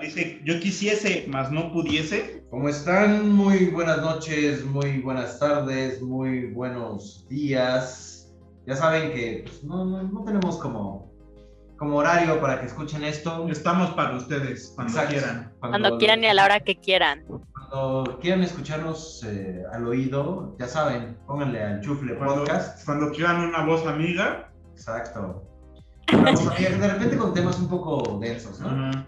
Dice, yo quisiese, mas no pudiese. ¿Cómo están? Muy buenas noches, muy buenas tardes, muy buenos días. Ya saben que pues, no, no, no tenemos como, como horario para que escuchen esto. Estamos para ustedes, cuando Exacto. quieran. Cuando quieran y a la hora que quieran. Cuando quieran escucharnos eh, al oído, ya saben, pónganle al Chufle Cuando, Podcast. cuando quieran una voz amiga. Exacto. De repente con temas un poco densos, ¿no? Ajá.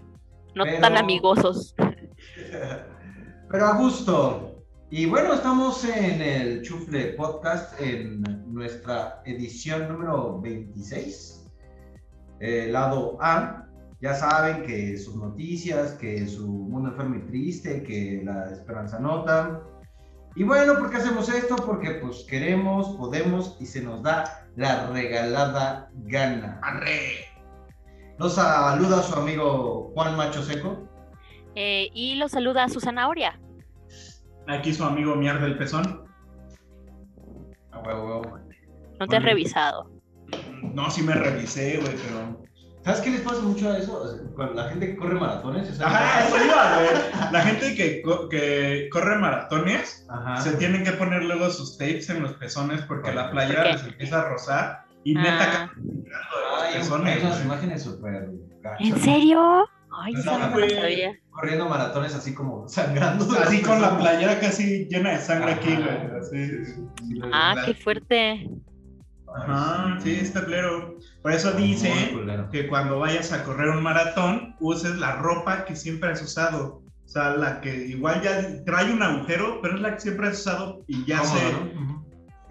No Pero- tan amigosos. Pero a gusto. Y bueno, estamos en el Chufle Podcast en nuestra edición número 26. eh, lado A. Ya saben que sus noticias, que su mundo enfermo y triste, que la esperanza nota. Y bueno, ¿por qué hacemos esto? Porque pues queremos, podemos y se nos da la regalada gana. Arre. Nos saluda su amigo Juan Macho Seco. Eh, y los saluda a su zanahoria. Aquí su amigo Mier del Pezón. No te has revisado. No, sí me revisé, güey, pero. ¿Sabes qué les pasa mucho a eso? Cuando la gente que corre maratones. Ajá, eso iba, güey. La gente que, co- que corre maratones Ajá. se tienen que poner luego sus tapes en los pezones porque la playera ¿Por qué? les empieza a rozar y Ah. neta los Ay, güey. imágenes súper. ¿En serio? Ay, No, sabía. Corriendo maratones así como sangrando. Así con la playera casi llena de sangre aquí, Ajá. güey. Así. Ah, qué fuerte. Ajá, sí, está claro. Por eso dice que cuando vayas a correr un maratón, uses la ropa que siempre has usado. O sea, la que igual ya trae un agujero, pero es la que siempre has usado y ya se... ¿no?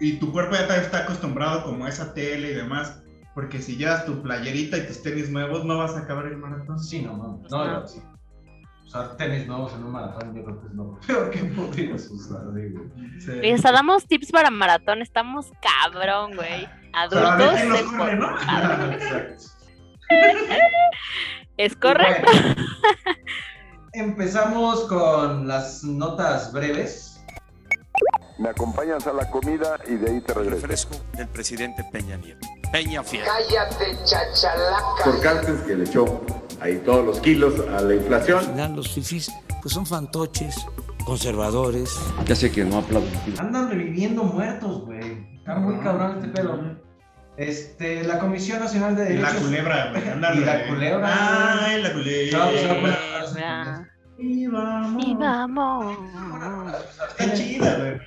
Y tu cuerpo ya está acostumbrado como a esa tele y demás. Porque si llevas tu playerita y tus tenis nuevos, no vas a acabar el maratón. Sí, no mames. No, Ajá. no, sí. Usar tenis nuevos en un maratón, yo creo que es lo peor que podrías usar, digo. Sí. Damos tips para maratón. Estamos cabrón, güey. O sea, Adultos. se corre, ¿no? Exacto. Es correcto. Bueno, empezamos con las notas breves. Me acompañas a la comida y de ahí te regreso. Refresco del presidente Peña Nieto. Peña Fiel. Cállate, chachalaca. Por Cartes que le echó ahí todos los kilos a la inflación. Al final los fifís pues son fantoches, conservadores. Ya sé que no aplaudo. Andan reviviendo muertos, güey. Está muy cabrón este pedo. Este, la Comisión Nacional de Y la Derechos culebra, güey. Y la culebra. Ay, la culebra. se va a poner a hablar Ah, Y vamos. Y vamos. Está chida, güey.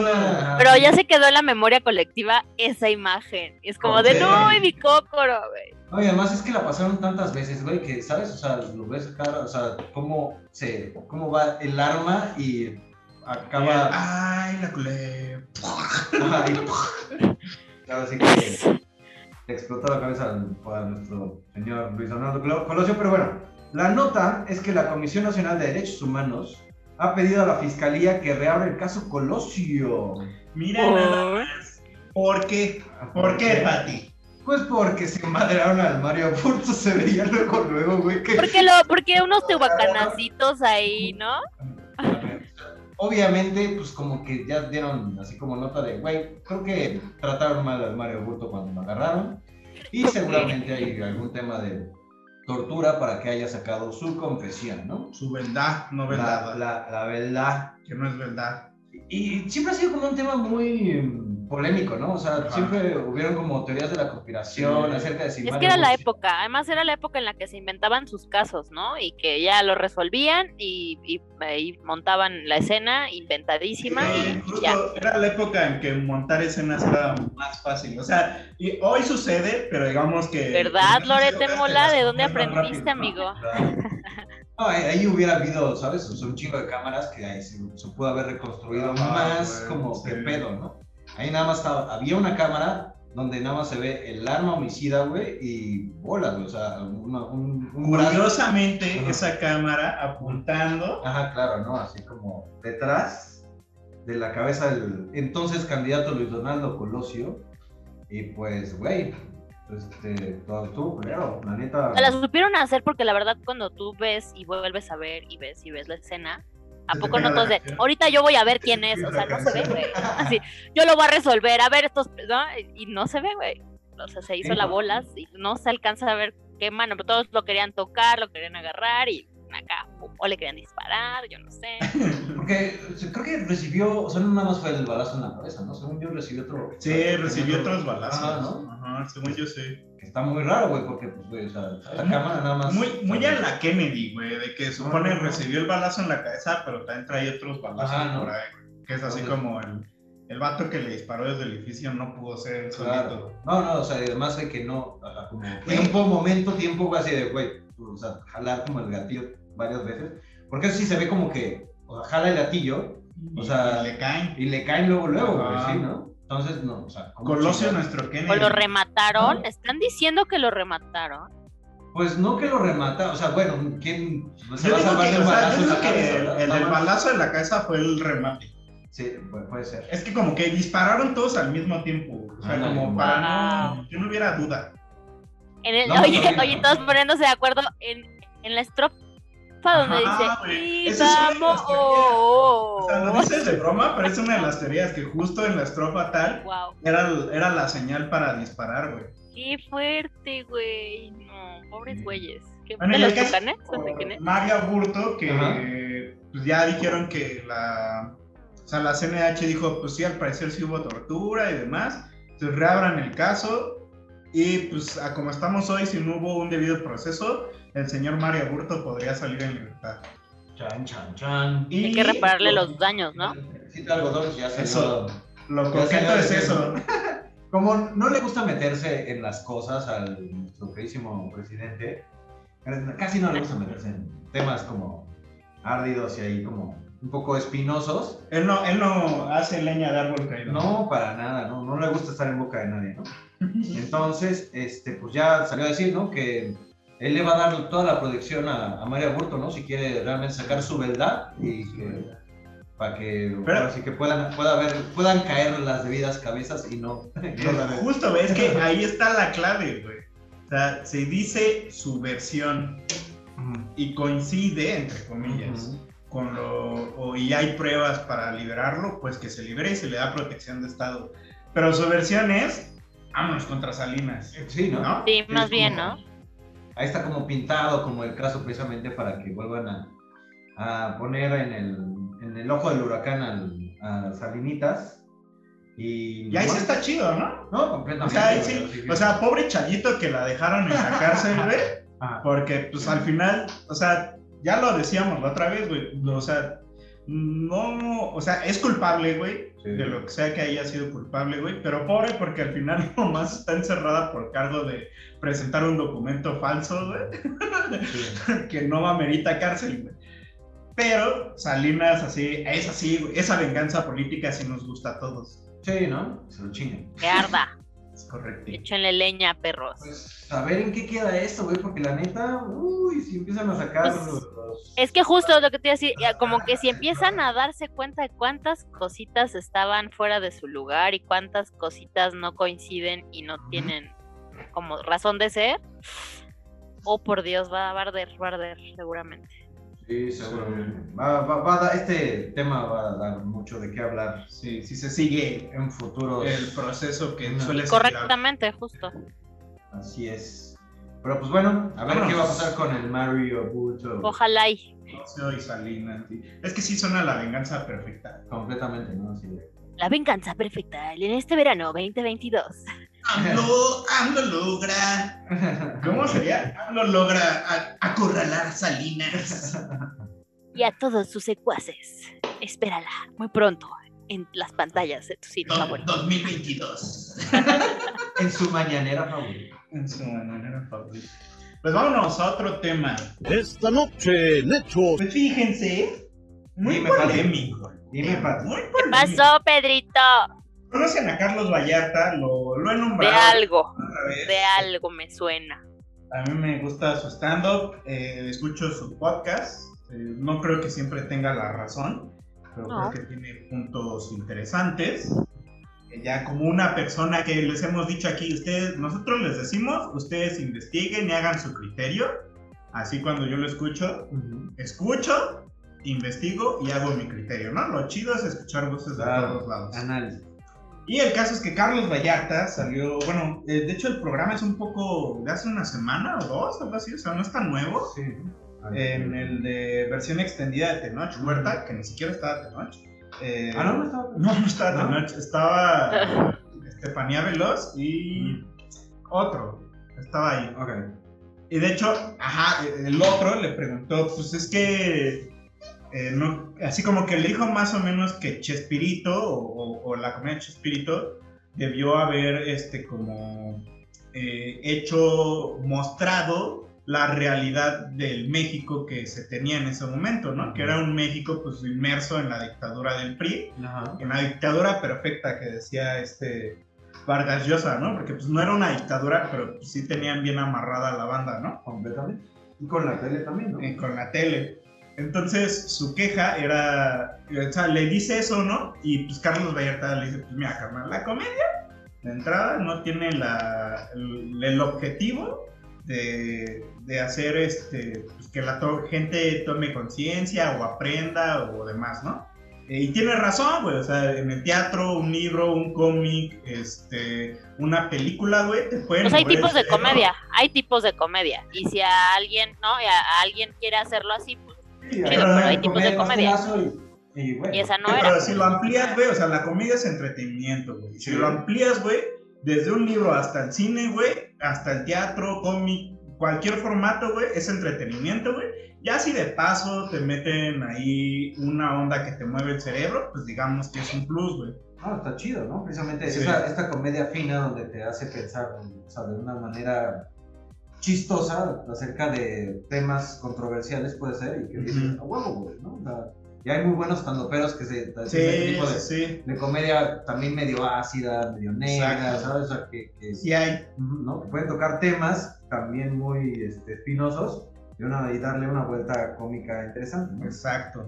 Una- Pero ya se quedó en la memoria colectiva esa imagen. Es como de no, y mi cócoro, güey. No, y además es que la pasaron tantas veces, güey, que, ¿sabes? O sea, lo ves acá, o sea, cómo se, cómo va el arma y acaba... Ay, la y- Claro, así que le explotó la cabeza a nuestro señor Luis Donaldo Colo- Colosio, pero bueno, la nota es que la Comisión Nacional de Derechos Humanos ha pedido a la Fiscalía que reabra el caso Colosio. Mira nada más. ¿Por qué? ¿Por qué, Pati? Pues porque se madrearon al Mario Aburto, se veía luego, luego, güey, que... Porque lo, porque unos tehuacanacitos ahí, ¿no? Obviamente, pues como que ya dieron así como nota de, güey, creo que trataron mal al Mario Burto cuando lo agarraron. Y seguramente hay algún tema de tortura para que haya sacado su confesión, ¿no? Su verdad, no verdad. la, la verdad. Que no es verdad. Y siempre ha sido como un tema muy polémico, ¿no? O sea, Ajá. siempre hubieron como teorías de la conspiración Sí. acerca de si Es que era la época, además era la época en la que se inventaban sus casos, ¿no? Y que ya lo resolvían y, y- y montaban la escena inventadísima Sí, y, ya. era la época en que montar escenas era más fácil. O sea, y hoy sucede, pero digamos que. ¿Verdad, Lorete Mola? ¿De dónde aprendiste, amigo? No, ahí, ahí hubiera habido, ¿sabes? O sea, un chingo de cámaras que ahí se, se pudo haber reconstruido más como sí. que pedo, ¿no? Ahí nada más estaba, había una cámara donde nada más se ve el arma homicida, güey, y bolas, güey, o sea, una- un, un brazo. Curiosamente, Ajá. esa cámara apuntando. Ajá, claro, ¿no? Así como detrás. de la cabeza del entonces candidato Luis Donaldo Colosio. Y pues, güey, este, todo estuvo culero, la neta. La supieron hacer porque la verdad cuando tú ves y vuelves a ver y ves y ves la escena, ¿a poco no todos de, ahorita yo voy a ver quién es? O sea, no se ve, güey. Así, yo lo voy a resolver, a ver estos, ¿no? Y no se ve, güey. O sea, se hizo la no. bolas y no se alcanza a ver qué mano, pero todos lo querían tocar, lo querían agarrar y acá, o le querían disparar, yo no sé. Porque o sea, creo que recibió, o sea, no nada más fue el balazo en la cabeza, ¿no? Según yo recibió otro. Sí, recibió otros balazos. Ajá, ¿no? Ajá, según yo sé. Que está muy raro, güey, porque, pues, güey, o sea, la cámara nada más. Muy, muy a la Kennedy, güey, de que supone recibió el balazo en la cabeza, pero también trae otros balazos por ahí, güey, Que es así Entonces- como el, el vato que le disparó desde el edificio no pudo ser. Claro. No, no, o sea, y además de que no, como tiempo, momento, tiempo, así de, güey, o sea, jalar como el gatillo varias veces. Porque eso sí se ve como que, o sea, jala el gatillo o Y- sea, y le caen. y le caen luego, luego, güey, Ajá. sí, ¿no? Entonces, no, o sea, ¿cómo Colosio, nuestro Kennedy. O lo remataron, están diciendo que lo remataron. Pues no que lo remata, o sea, bueno, ¿quién se Yo va a salvar del sea, yo la el, el balazo en la cabeza fue el remate. Sí, puede, puede ser. Es que como que dispararon todos al mismo tiempo. O sea, como para no, que no hubiera duda. En el, No, no, oye, oye, todos poniéndose de acuerdo en, en la estrofa donde Ajá, güey. dice, y una de vamos. O sea, lo dices de broma, pero es una de las teorías que justo en la estrofa tal Wow, era, era la señal para disparar, güey. qué fuerte, güey. No, pobres güeyes. ¿Qué, Bueno, ¿De y los quién es? Mario Aburto, que pues ya dijeron que la, o sea, la CNH dijo, pues sí, al parecer sí hubo tortura y demás. Entonces reabran el caso y pues a como estamos hoy, si no hubo un debido proceso, el señor Mario Aburto podría salir en libertad. Chan, chan, chan. Y Hay que repararle los daños, ¿no? Sí, algodón, ya se Eso. Lo coqueto salió es eso. Como no le gusta meterse en las cosas al nuestro queridísimo presidente, casi no le gusta meterse en temas como árdidos y ahí como un poco espinosos. Él no, él no hace leña de árbol caído. No, para nada, no, no le gusta estar en boca de nadie, ¿no? Entonces, este, pues ya salió a decir, ¿no? Que él le va a dar toda la protección a, a María Burto, ¿no? Si quiere realmente sacar su verdad y que para que Pero- ahora sí que puedan, pueda haber, puedan caer las debidas cabezas y no. Justo, ves que ahí está la clave, güey. O sea, se dice su versión y coincide, entre comillas, con lo. O, y hay pruebas para liberarlo, pues que se libere y se le da protección de Estado. Pero su versión es: vámonos contra Salinas. Sí, ¿no? Sí, más Es bien, ¿no? Ahí está como pintado como el caso precisamente para que vuelvan a, a poner en el, en el ojo del huracán al, a Salinitas. Y, Y ahí sí está chido, ¿no? No, O completamente. sea, ahí sí. O sea, pobre Chayito que la dejaron en la cárcel, güey. Porque, pues al final, o sea, ya lo decíamos la otra vez, güey. O sea, no, o sea, es culpable, güey, Sí. de lo que sea que haya sido culpable, güey. Pero pobre porque al final nomás está encerrada por cargo de presentar un documento falso, güey, Sí. que no amerita cárcel, güey. Pero Salinas, así, es así, güey. Esa venganza política sí nos gusta a todos. Sí, ¿no? Se lo chinguen. Que arda. Es correcto. Échenle leña, perros. Pues a ver en qué queda esto, güey, porque la neta, uy, si empiezan a sacar Pues, los, los- Es que justo lo que te iba a decir, como que si empiezan a darse cuenta de cuántas cositas estaban fuera de su lugar y cuántas cositas no coinciden y no tienen como razón de ser, oh por Dios, va a arder, va a arder seguramente. Sí. Va, va- va a dar- este tema va a dar mucho de qué hablar Sí, sí se sigue en futuros. el proceso que Ujú. suele ser. Correctamente, justo. Así es. Pero pues bueno, a ver Vámonos. qué va a pasar con el Mario Burto. Ojalá y y Salinas. sí. Es que sí suena la venganza perfecta. Completamente, ¿no? De- la venganza perfecta en este verano 2022. AMLO, AMLO logra. ¿Cómo sería? AMLO logra acorralar a Salinas. Y a todos sus secuaces, espérala muy pronto en las pantallas de tu cine Do- favorito. 2022. en su mañanera favorita. En su manera favorita. Pues vámonos a otro tema. Esta noche, Nechos. Pues fíjense, muy Dime, polémico. Dime, ¿Qué pasó, Pedrito? Conocen a Carlos Vallarta, lo, lo he De nombrado algo, otra vez. de algo me suena. A mí me gusta su stand-up, eh, escucho su podcast, eh, no creo que siempre tenga la razón, pero No. creo que tiene puntos interesantes. Que Ya como una persona que les hemos dicho aquí, ustedes, nosotros les decimos, ustedes investiguen y hagan su criterio. Así cuando yo lo escucho, escucho, investigo y hago mi criterio, ¿no? Lo chido es escuchar voces de Claro. todos lados. Análisis. Y el caso es que Carlos Vallarta salió, bueno, eh, de hecho el programa es un poco de hace una semana o dos, algo así, o sea, no es tan nuevo. Sí. En el de versión extendida de Tenoch Huerta, que ni siquiera estaba Tenoch. Eh, Ah, no, no estaba. no, no estaba ¿No? Tenoch, estaba Estefanía Veloz y otro, estaba ahí. Y de hecho, ajá, el otro le preguntó, pues es que, eh, no, así como que le dijo más o menos que Chespirito o, o- o la comedia Chespirito debió haber, este, como eh, hecho, mostrado la realidad del México que se tenía en ese momento, ¿no? Que era un México, pues, inmerso en la dictadura del PRI, en la dictadura perfecta que decía este Vargas Llosa, ¿no? Porque pues no era una dictadura, pero pues, sí tenían bien amarrada la banda, ¿no? Completamente. Y con la tele también, ¿no? Eh, con la tele. Entonces su queja era, o sea, le dice eso, ¿no? Y pues Carlos Vallarta le dice, pues mira, carnal, la comedia de entrada no tiene la, el, el objetivo de, de hacer este, pues, que la to- gente tome conciencia o aprenda o demás, ¿no? Eh, y tiene razón, güey, o sea, en el teatro, un libro, un cómic, este, una película, güey, te pueden... Pues hay tipos de comedia, hay tipos de comedia. Y si a alguien, ¿no? A, a alguien quiere hacerlo así, pues chido, pero hay tipos de comedia. Y, y bueno. Y esa no era. Pero si lo amplías, güey, o sea, la comedia es entretenimiento, güey. Si Sí. lo amplías, güey, desde un libro hasta el cine, güey, hasta el teatro, cómic, cualquier formato, güey, es entretenimiento, güey. Ya si de paso te meten ahí una onda que te mueve el cerebro, pues digamos que es un plus, güey. Ah, está chido, ¿no? Precisamente Sí. esa- esta comedia fina donde te hace pensar, o sea, de una manera chistosa acerca de temas controversiales puede ser y que dices, a huevo, güey, ¿no? O sea, y hay muy buenos candoperos que se ese Sí, tipo de, sí, de comedia también medio ácida, medio negra, Exacto. ¿sabes? O sea, que, que- Sí hay. ¿no? Que pueden tocar temas también muy este, espinosos y, una, y darle una vuelta cómica interesante, ¿no? Exacto.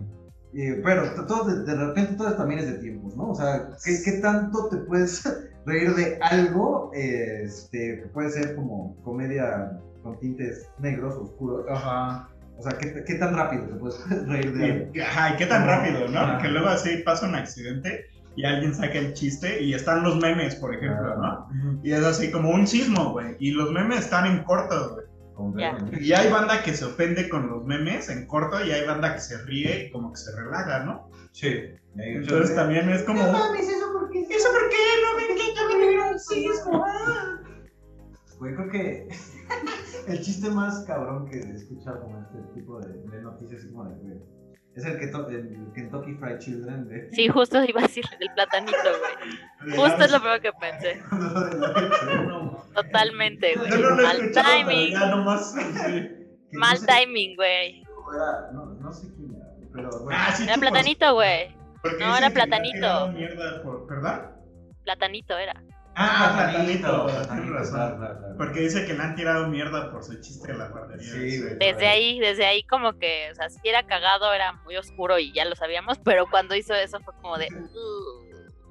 Eh, pero todo de, de repente todo también es de tiempos, ¿no? O sea, ¿qué, qué tanto te puedes reír de algo este, que puede ser como comedia con tintes negros, oscuros? Ajá. O sea, ¿qué, qué tan rápido te puedes reír de algo? Y, ajá, y qué tan rápido, ¿no? Ajá. Que luego así pasa un accidente y alguien saca el chiste y están los memes, por ejemplo, ¿no? Y es así como un sismo, güey. Y los memes están en corto, güey. Completamente. Y hay banda que se ofende con los memes en corto y hay banda que se ríe y como que se relaja, ¿no? Sí. Entonces también es como... No mames, ¿eso por qué? ¿Eso por qué? No me quita me dieron un sismo. ah". Güey, creo que el chiste más cabrón que he escuchado con este tipo de, de noticias así como de, güey, es el, que el Kentucky Fried Children de... Sí, justo iba a decir el platanito, güey. Justo es lo primero que pensé. Totalmente, güey. No Mal timing. ya nomás... sí. que no Mal sé timing, güey. era, no, no sé quién era, pero bueno. Ah, sí, Era platanito, güey. No, era platanito. mierda por- ¿Perdón? Platanito era. Ah, platanito, tienes razón. claro, claro, claro. Porque dice que le han tirado mierda por su chiste de la guardería. Sí, güey. Desde ahí, desde ahí como que, o sea, si era cagado, era muy oscuro y ya lo sabíamos, pero cuando hizo eso fue como de... "Uh".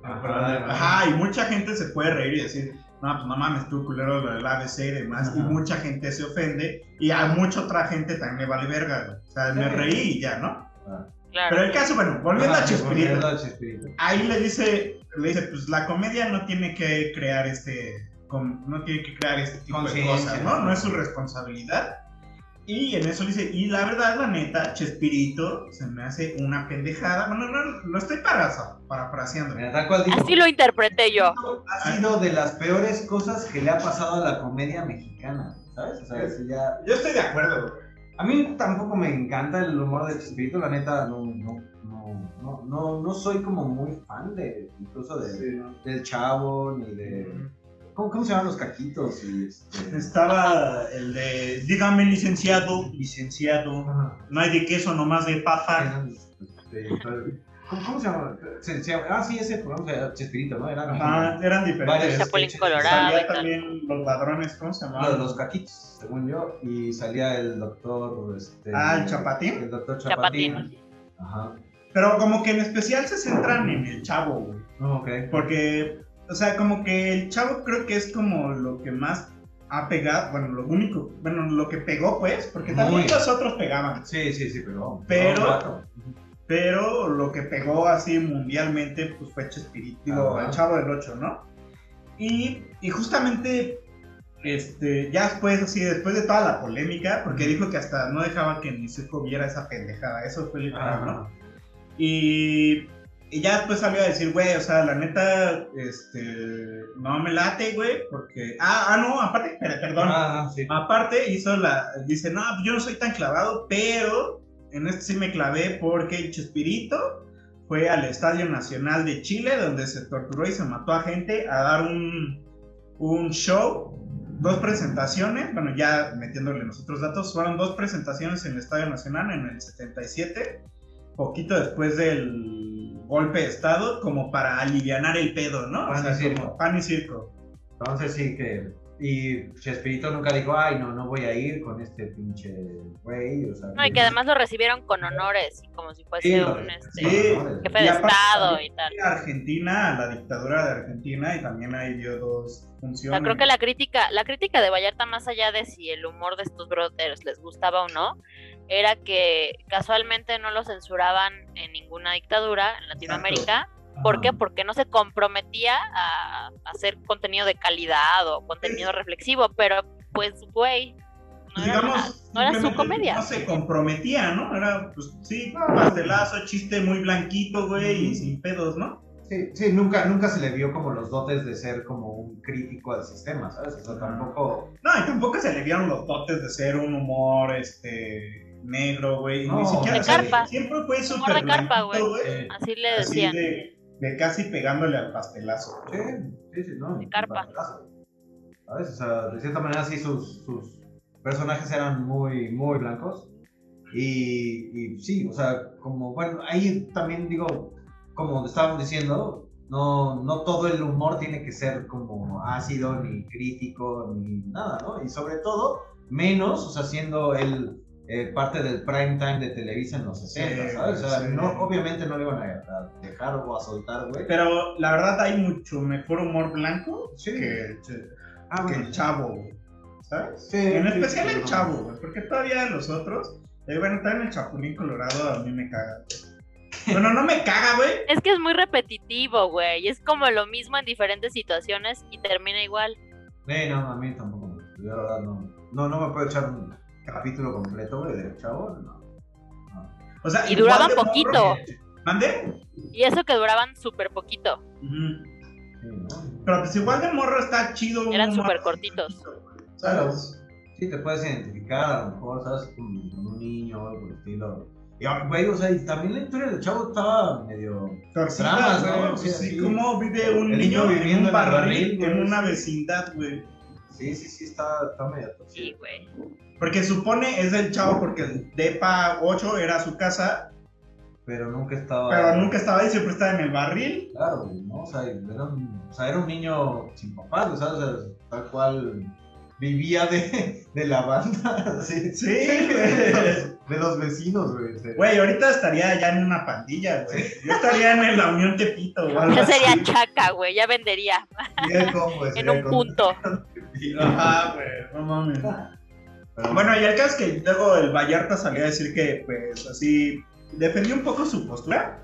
Ajá. Ajá, y mucha gente se puede reír y decir, no, pues no mames, tú culero lo del ABC y demás. Y mucha gente se ofende y a mucha otra gente también le vale verga. güey. O sea, me reí y ya, ¿no? Ah. Claro. Pero el caso, bueno, volviendo Ajá, a Chespirito. volviendo a Chespirito. Ahí le dice, le dice, pues la comedia no tiene que crear este, no tiene que crear este tipo de cosas, ¿no? ¿no? Es su responsabilidad. Y en eso dice, y la verdad, la neta, Chespirito se me hace una pendejada. Bueno, no, lo estoy para, parafraseando. Así lo interpreté yo. ha sido de las peores cosas que le ha pasado a la comedia mexicana, ¿sabes? O sea, si ya... Yo estoy de acuerdo, güey. A mí tampoco me encanta el humor de Chespirito, la neta, no, no, no, no, no, no soy como muy fan de, incluso de, del Chavo, ni de... ¿Cómo, cómo se llaman los caquitos? Y este... Estaba el de, dígame licenciado, licenciado, Ajá. no hay de queso, nomás de. Este, ¿Cómo, se llama? Se- se- ah, sí, ese programa se Chespirito, ¿no? Era Ajá, eran diferentes. Varios Chapulín. Colorado Salía también los ladrones, ¿cómo se llamaban? los caquitos, según yo, y salía el doctor... Este, Ah, ¿el Chapatín? El doctor Chapatín. Chapatín. Ajá. Pero como que en especial se centran en el chavo, güey. Oh, ok. Porque, o sea, como que el chavo creo que es como lo que más ha pegado, bueno, lo único, bueno, lo que pegó, pues, porque también Muy. los otros pegaban. Sí, sí, sí, pero. Pero- rato. Pero lo que pegó así mundialmente, pues fue Chespirito, digo, el chavo del 8, ¿no? Y, y justamente, este, ya después, así, después de toda la polémica, porque dijo que hasta no dejaba que ni Zuko viera esa pendejada, eso fue literal, ¿no? Y, y ya después salió a decir, güey, o sea, la neta, este, no me late, güey, porque, ah, ah, no, aparte, per- perdón, Ah, sí. aparte hizo la, dice, no, yo no soy tan clavado, pero en este sí me clavé porque Chespirito fue al Estadio Nacional de Chile, donde se torturó y se mató a gente a dar un, un show, dos presentaciones, bueno, ya metiéndole nosotros datos, fueron dos presentaciones en el Estadio Nacional en el 77, poquito después del golpe de Estado, como para alivianar el pedo, ¿no? Pan y como circo. pan y circo. Entonces sí que. Y Chespirito nunca dijo, ay, no, no voy a ir con este pinche güey. O sea, No, y que además lo recibieron con honores, y como si fuese Sí, un este, sí, jefe Y de Estado y tal. Argentina, la dictadura de Argentina, y también ahí dio dos O funciones. sea, creo que la crítica, la crítica de Vallarta, más allá de si el humor de estos brothers les gustaba o no, era que casualmente no lo censuraban en ninguna dictadura en Latinoamérica. ¿Por qué? Porque no se comprometía a hacer contenido de calidad o contenido reflexivo, pero pues, güey, no, era digamos, nada, no era su comedia. No se comprometía, ¿no? Era, pues sí, pastelazo, chiste muy blanquito, güey, y sin pedos, ¿no? Sí, sí, nunca, nunca se le vio como los dotes de ser como un crítico al sistema, ¿sabes? O sea, tampoco. No, y tampoco se le vieron los dotes de ser un humor, este, negro, güey. No, Ni siquiera, de carpa. siempre fue Humor súper de carpa, güey. Así le Así decían. de, de casi pegándole al pastelazo. Sí, sí, sí, no. De carpa. ¿Sabes? O sea, de cierta manera sí sus, sus personajes eran muy, muy blancos. Y, y sí, o sea, como, bueno, ahí también digo, como estábamos diciendo, no, no todo el humor tiene que ser como ácido, ni crítico, ni nada, ¿no? Y sobre todo, menos, o sea, siendo el eh, parte del prime time de Televisa en los 60, Sí, ¿sabes? O sea, sí. no, obviamente no le iban a, dejar o a soltar, güey. Pero la verdad hay mucho mejor humor blanco Sí. que, Ah, que bueno, el chavo, güey, ¿sabes? Sí, en sí, especial sí, el no. chavo, güey, porque todavía los otros, eh, bueno, también el Chapulín Colorado a mí me caga. Bueno, no me caga, güey. Es que es muy repetitivo, güey. Es como lo mismo en diferentes situaciones y termina igual. No, a mí tampoco. Yo la verdad no. No, no me puedo echar capítulo completo, güey, del chavo. No. O sea, Y duraban poquito. ¿Mande? Y eso que duraban súper poquito. Sí. Pero pues igual de morro está chido. Eran súper cortitos. ¿Sabes? Sí, te puedes identificar a lo mejor, ¿sabes? Con, con un niño o algo por el estilo. Y, ah, güey, o sea, y también la historia del chavo estaba medio. Güey. ¿no? Sí, sí, cómo vive un El niño niño viviendo viviendo en un en barril, barril, en güey. una vecindad, güey. Sí, sí, sí, está, está medio Sí, torcido. güey. Porque supone es del chavo porque el DEPA 8 era su casa, Pero nunca estaba. pero nunca estaba ahí, siempre estaba en el barril. Claro, güey, ¿no? O sea, era un, o sea, era un niño sin papás. ¿sabes? O sea, tal cual vivía de, de la banda, sí. Sí, güey. De los vecinos, güey. Güey, ahorita estaría ya en una pandilla, güey. Yo estaría en la Unión Tepito algo Ya sería así. chaca, güey. Ya vendería el combo, en un el punto. Ajá, güey, no mames. Pero Bueno, y el caso es que luego el Vallarta salió a decir que, pues, así, defendió un poco su postura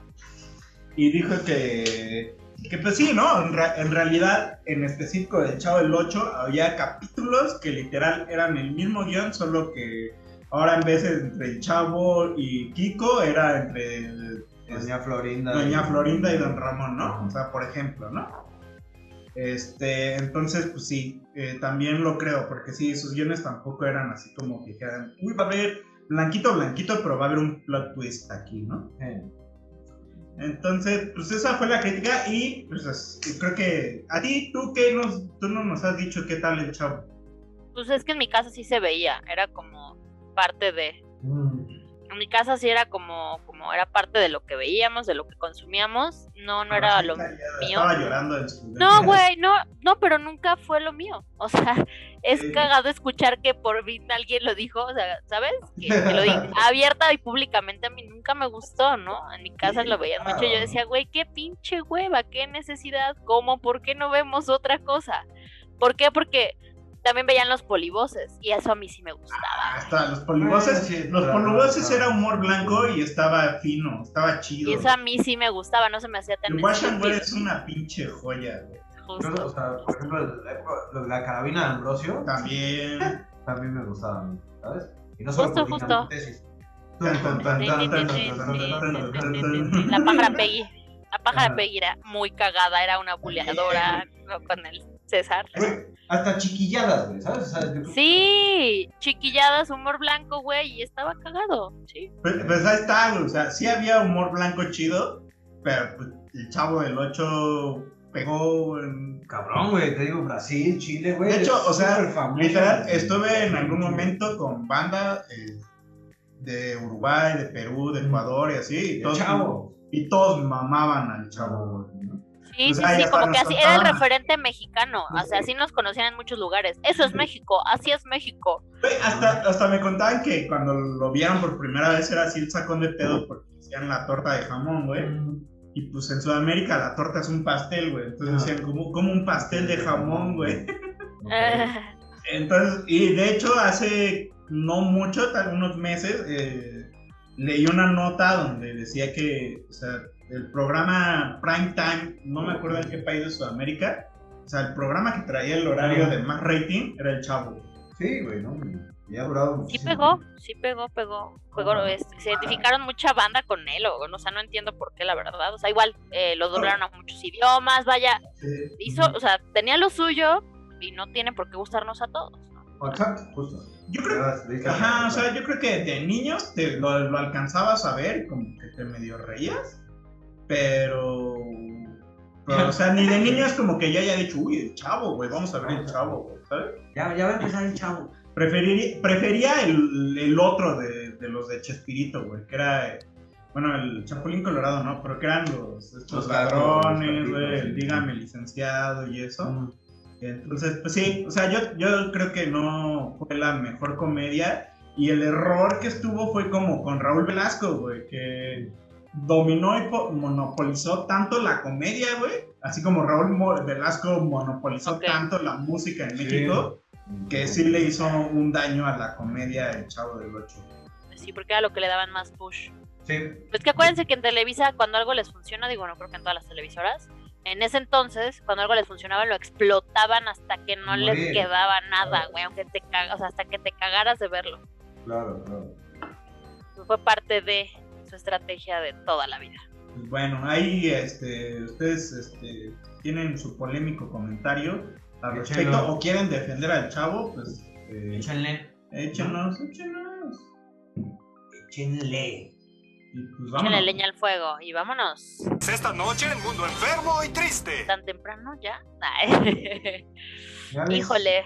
y dijo que, que pues sí, ¿no? En, realidad, en específico del Chavo del 8, había capítulos que literal eran el mismo guion, solo que ahora en vez de entre el Chavo y Kiko, era entre el- Doña Florinda. Doña Florinda y Don Ramón, ¿no? O sea, por ejemplo, ¿no? Este, entonces, pues sí, eh, también lo creo, porque sí, sus guiones tampoco eran así como que dijeran, uy, va a haber blanquito, blanquito, pero va a haber un plot twist aquí, ¿no? Eh, Entonces, pues esa fue la crítica y pues creo que a ti, tú qué nos, tú no nos has dicho qué tal el chavo. Pues es que en mi casa sí se veía. Era como parte de. mm, En mi casa sí era como, como era parte de lo que veíamos, de lo que consumíamos. No, no era lo mío. Estaba llorando en su No, güey, no, no, pero nunca fue lo mío. O sea, es cagado escuchar que por fin alguien lo dijo, o sea, ¿sabes? Que, que lo dijo abierta y públicamente a mí nunca me gustó, ¿no? En mi casa lo veían mucho. Yo decía, güey, qué pinche hueva, qué necesidad, ¿cómo? ¿Por qué no vemos otra cosa? ¿Por qué? Porque también veían los polivoces y eso a mí sí me gustaba. Ah, está, los polivoces, los polivoces era humor blanco y estaba fino, estaba chido. Y eso a mí sí me gustaba, no se me hacía tan El Wash and es una pinche joya, güey. Yo, o sea, por ejemplo, la, carabina de Ambrosio También. también me gustaba a mí, ¿sabes? Y no solo Justo, justo. tesis. La pájara Peggy. La pájara Ajá. Peggy era muy cagada, era una buleadora con el César. Güey, Hasta chiquilladas, güey, ¿sabes? Yo creo que- Sí, chiquilladas, humor blanco, güey, y estaba cagado, sí. Pues, pues ahí está, güey. O sea, sí había humor blanco chido, pero pues, el chavo del 8 pegó en... Cabrón, güey, te digo, Brasil, Chile, güey. De hecho, o sea, famoso, literal, güey. estuve en algún momento con banda eh, de Uruguay, de Perú, de Ecuador y así. Y El todos, chavo. y todos mamaban al chavo. ¿no? Sí, O sí, sea, sí, como que así era el referente mexicano, o sea, así nos conocían en muchos lugares. Eso es México, así es México. Hasta, hasta me contaban que cuando lo vieron por primera vez era así el sacón de pedo porque hacían la torta de jamón, güey. Y pues en Sudamérica la torta es un pastel, güey. Entonces decían, como, como un pastel de jamón, güey. Entonces, y de hecho hace no mucho, tal unos meses, eh, leí una nota donde decía que, o sea, el programa Prime Time, no me acuerdo en qué país de Sudamérica, o sea, el programa que traía el horario de más rating era el Chavo. Sí, güey, ¿no? Y ha durado sí pegó, sí pegó, pegó. Pegó, este, se identificaron mucha banda con él, o, o sea, no entiendo por qué, la verdad. O sea, igual eh, lo doblaron a muchos idiomas, vaya, hizo, o sea, tenía lo suyo y no tiene por qué gustarnos a todos. ¿no? Exacto, justo. Yo creo Ajá, o sea, yo creo que de niños te, lo, lo alcanzabas a ver y como que te medio reías, pero, pero, o sea, ni de niños como que ya haya dicho, uy, el chavo, güey, vamos a ver el chavo, güey, ¿sabes? Ya, ya va a empezar el chavo. Preferiría, prefería el, el otro de, de los de Chespirito, güey, que era, bueno, el Chapulín Colorado, ¿no? Pero que eran los, estos Los ladrones, güey, sí. el dígame licenciado y eso. Entonces, pues sí, o sea, yo, yo creo que no fue la mejor comedia. Y el error que estuvo fue como con Raúl Velasco, güey, que dominó y po- monopolizó tanto la comedia, güey. Así como Raúl Velasco monopolizó tanto la música en Sí. México, que sí le hizo un daño a la comedia El Chavo del Ocho. Sí, porque era lo que le daban más push. Sí. Pues que acuérdense que en Televisa, cuando algo les funciona, digo, no creo que en todas las televisoras, en ese entonces, cuando algo les funcionaba, lo explotaban hasta que no les quedaba nada, güey, aunque te cagas, o sea, hasta que te cagaras de verlo. Claro, claro. Fue parte de su estrategia de toda la vida. Pues bueno, ahí este, ustedes este, tienen su polémico comentario al respecto o quieren defender al Chavo, pues eh, Échenle. échenos, échenos. Échenle. Y pues vámonos. leña al fuego y vámonos. Esta noche en Mundo Enfermo y Triste. Tan temprano ya. Híjole.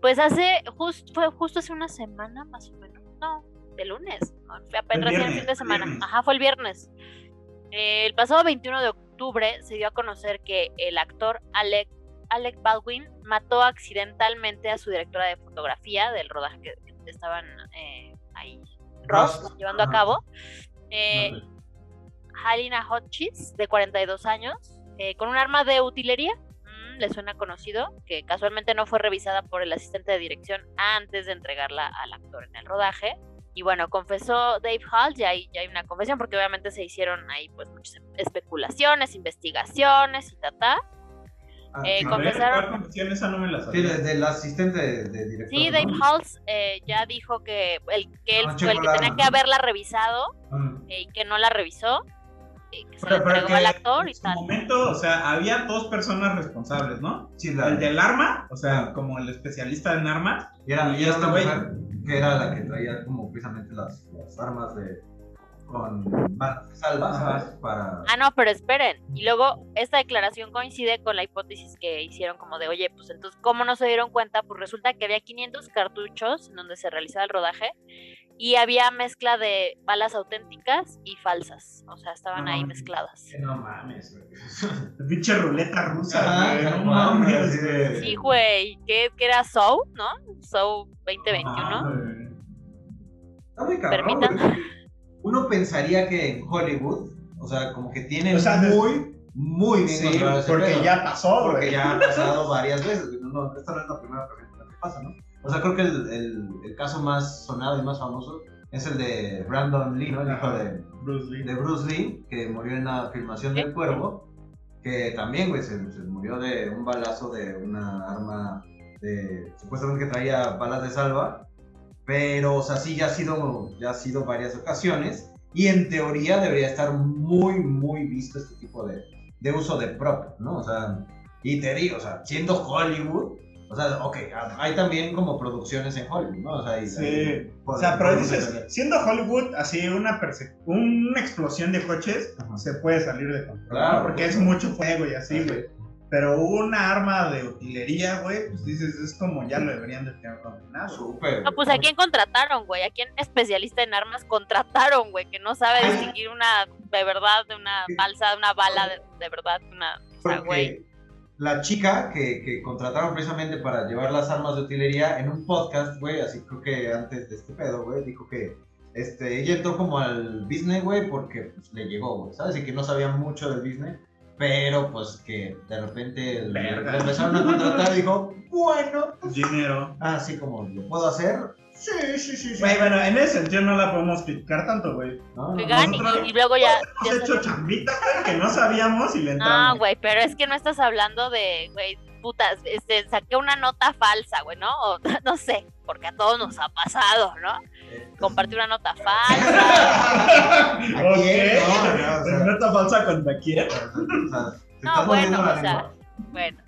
Pues hace, just, fue justo hace una semana más o menos. No, de lunes. El viernes, fin de semana. viernes. Ajá, fue el viernes. El pasado 21 de octubre se dio a conocer que el actor Alec, Alec Baldwin mató accidentalmente a su directora de fotografía del rodaje que, que estaban eh, ahí, Ross, Ross, llevando a cabo. Eh, Halina Hotchis, de 42 años, eh, con un arma de utilería. Mm, le suena conocido, que casualmente no fue revisada por el asistente de dirección antes de entregarla al actor en el rodaje. Y bueno, confesó Dave Hall, ya hay, ya hay una confesión, porque obviamente se hicieron ahí pues muchas especulaciones, investigaciones y ta ta. Ah, Eh, ver, confesaron- ¿cuál confesión? Esa no me la Sí, sabía. desde el asistente de, de director. Sí, Dave. Halls eh, ya dijo que, el, que él No, fue el que tenía que haberla revisado Mm. eh, y que no la revisó, y que se Pero- la pero entregó al actor y en su tal. momento, o sea, había dos personas responsables, ¿no? Sí, la, El del arma, o sea, como el especialista en armas, y era, y era este una güey. Que era la que traía como precisamente las, las armas de con manos de salva, Ajá. ¿sabes? Para Ah, no, pero esperen. Y luego esta declaración coincide con la hipótesis que hicieron como de, oye, pues entonces, ¿cómo no se dieron cuenta? Pues resulta que había 500 cartuchos en donde se realizaba el rodaje y había mezcla de balas auténticas y falsas. O sea, estaban No ahí mezcladas. No mames, güey. Pinche ruleta rusa, güey. No mames, así de- güey. Sí, güey. ¿Qué, qué era Soul, no? Soul 2021. Ah. Está muy cabrón. Permitan. Uno pensaría que en Hollywood, o sea, como que tienen O sea, muy, muy bien Sí, porque pedo. ya pasó, Porque güey. ya ha pasado varias veces. No, no, esta no es la primera vez que pasa, ¿no? O sea, creo que el, el, el caso más sonado y más famoso es el de Brandon Lee, ¿no? El hijo de, Bruce Lee. de Bruce Lee, que murió en la filmación del cuervo, que también, güey, se, se murió de un balazo de una arma de, supuestamente que traía balas de salva, pero, o sea, sí, ya ha sido, ya ha sido varias ocasiones, y en teoría debería estar muy, muy visto este tipo de, de uso de prop, ¿no? O sea, y te digo, o sea, siendo Hollywood, o sea, ok, hay también como producciones en Hollywood, ¿no? O sea, y- Sí. O sea, pero dices, siendo Hollywood, así una, perse- una explosión de coches Ajá. se puede salir de control. Claro, ¿no? Porque es mucho fuego y así, güey. Pero una arma de utilería, güey, pues dices, es como ya lo deberían de tener dominado. Súper. No, pues a quién contrataron, güey. A quién especialista en armas contrataron, güey, que no sabe distinguir una de verdad de una falsa, de una bala de, de verdad, de una. O sea, güey. La chica que, que contrataron precisamente para llevar las armas de utilería en un podcast, güey, así creo que antes de este pedo, güey, dijo que este, ella entró como al business, güey, porque pues, le llegó, güey, ¿sabes? Y que no sabía mucho del business, pero pues que de repente le, empezaron a contratar y dijo, bueno, Dinero. así como lo puedo hacer. Sí, sí, sí, sí. Bueno, en ese sentido no la podemos criticar tanto, güey. No, no, Oigan, y, nosotros- y luego ya. ya Hemos hecho salió- chambita, güey, que no sabíamos y le No, entramos. güey, pero es que no estás hablando de, güey, putas, este, saqué una nota falsa, güey, ¿no? O, no sé, porque a todos nos ha pasado, ¿no? Compartir una nota falsa. ok. quién? No, no, o sea- Nota falsa contra quién. O sea, te No, bueno, o sea, bueno.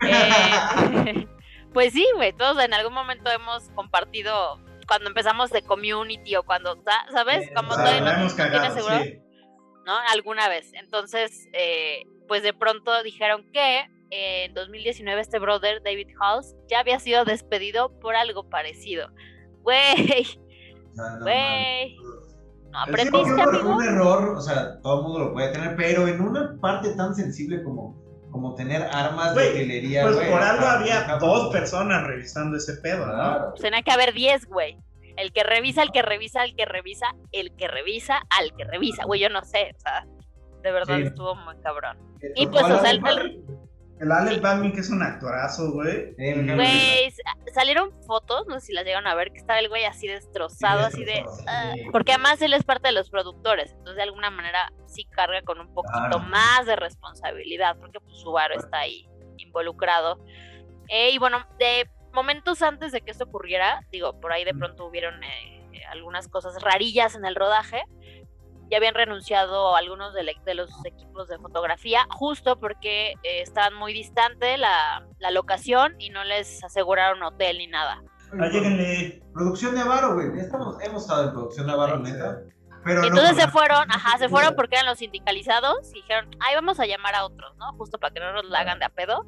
Eh, pues sí, güey, todos en algún momento hemos compartido cuando empezamos de community o cuando, sa- ¿sabes? Como la no, hemos cagado, seguro. sí. ¿no? Alguna vez. Entonces, eh, pues de pronto dijeron que eh, en 2019 este brother, David Halls, ya había sido despedido por algo parecido. Güey, güey. No aprendiste, un, amigo. un error, o sea, todo el mundo lo puede tener, pero en una parte tan sensible como, como tener armas de utilería, Pues por algo había dos personas revisando ese pedo, ¿no? Claro. Pues tenía que haber 10, güey. El que revisa, el que revisa, el que revisa, el que revisa, al que revisa. Güey, yo no sé, o sea, de verdad Sí. estuvo muy cabrón. Le Y pues, a o sea, el- El Alex Sí. Baldwin, que es un actorazo, güey. Güey, sa- salieron fotos, no sé si las llegaron a ver, que estaba el güey así destrozado, así de... ah, porque además él es parte de los productores, entonces de alguna manera sí carga con un poquito Claro. más de responsabilidad, porque pues su varo está ahí involucrado. Eh, y bueno, de momentos antes de que esto ocurriera, digo, por ahí de pronto hubieron eh, algunas cosas rarillas en el rodaje. Ya habían renunciado algunos de, de los equipos de fotografía, justo porque eh, estaban muy distante la, la locación y no les aseguraron hotel ni nada. Lléguenle. Producción de Avaro, güey. Estamos, hemos estado en producción de Avaro, neta. Pero Entonces se fueron, ajá, se fueron porque eran los sindicalizados y dijeron, ay, vamos a llamar a otros, ¿no? Justo para que no nos la hagan de a pedo.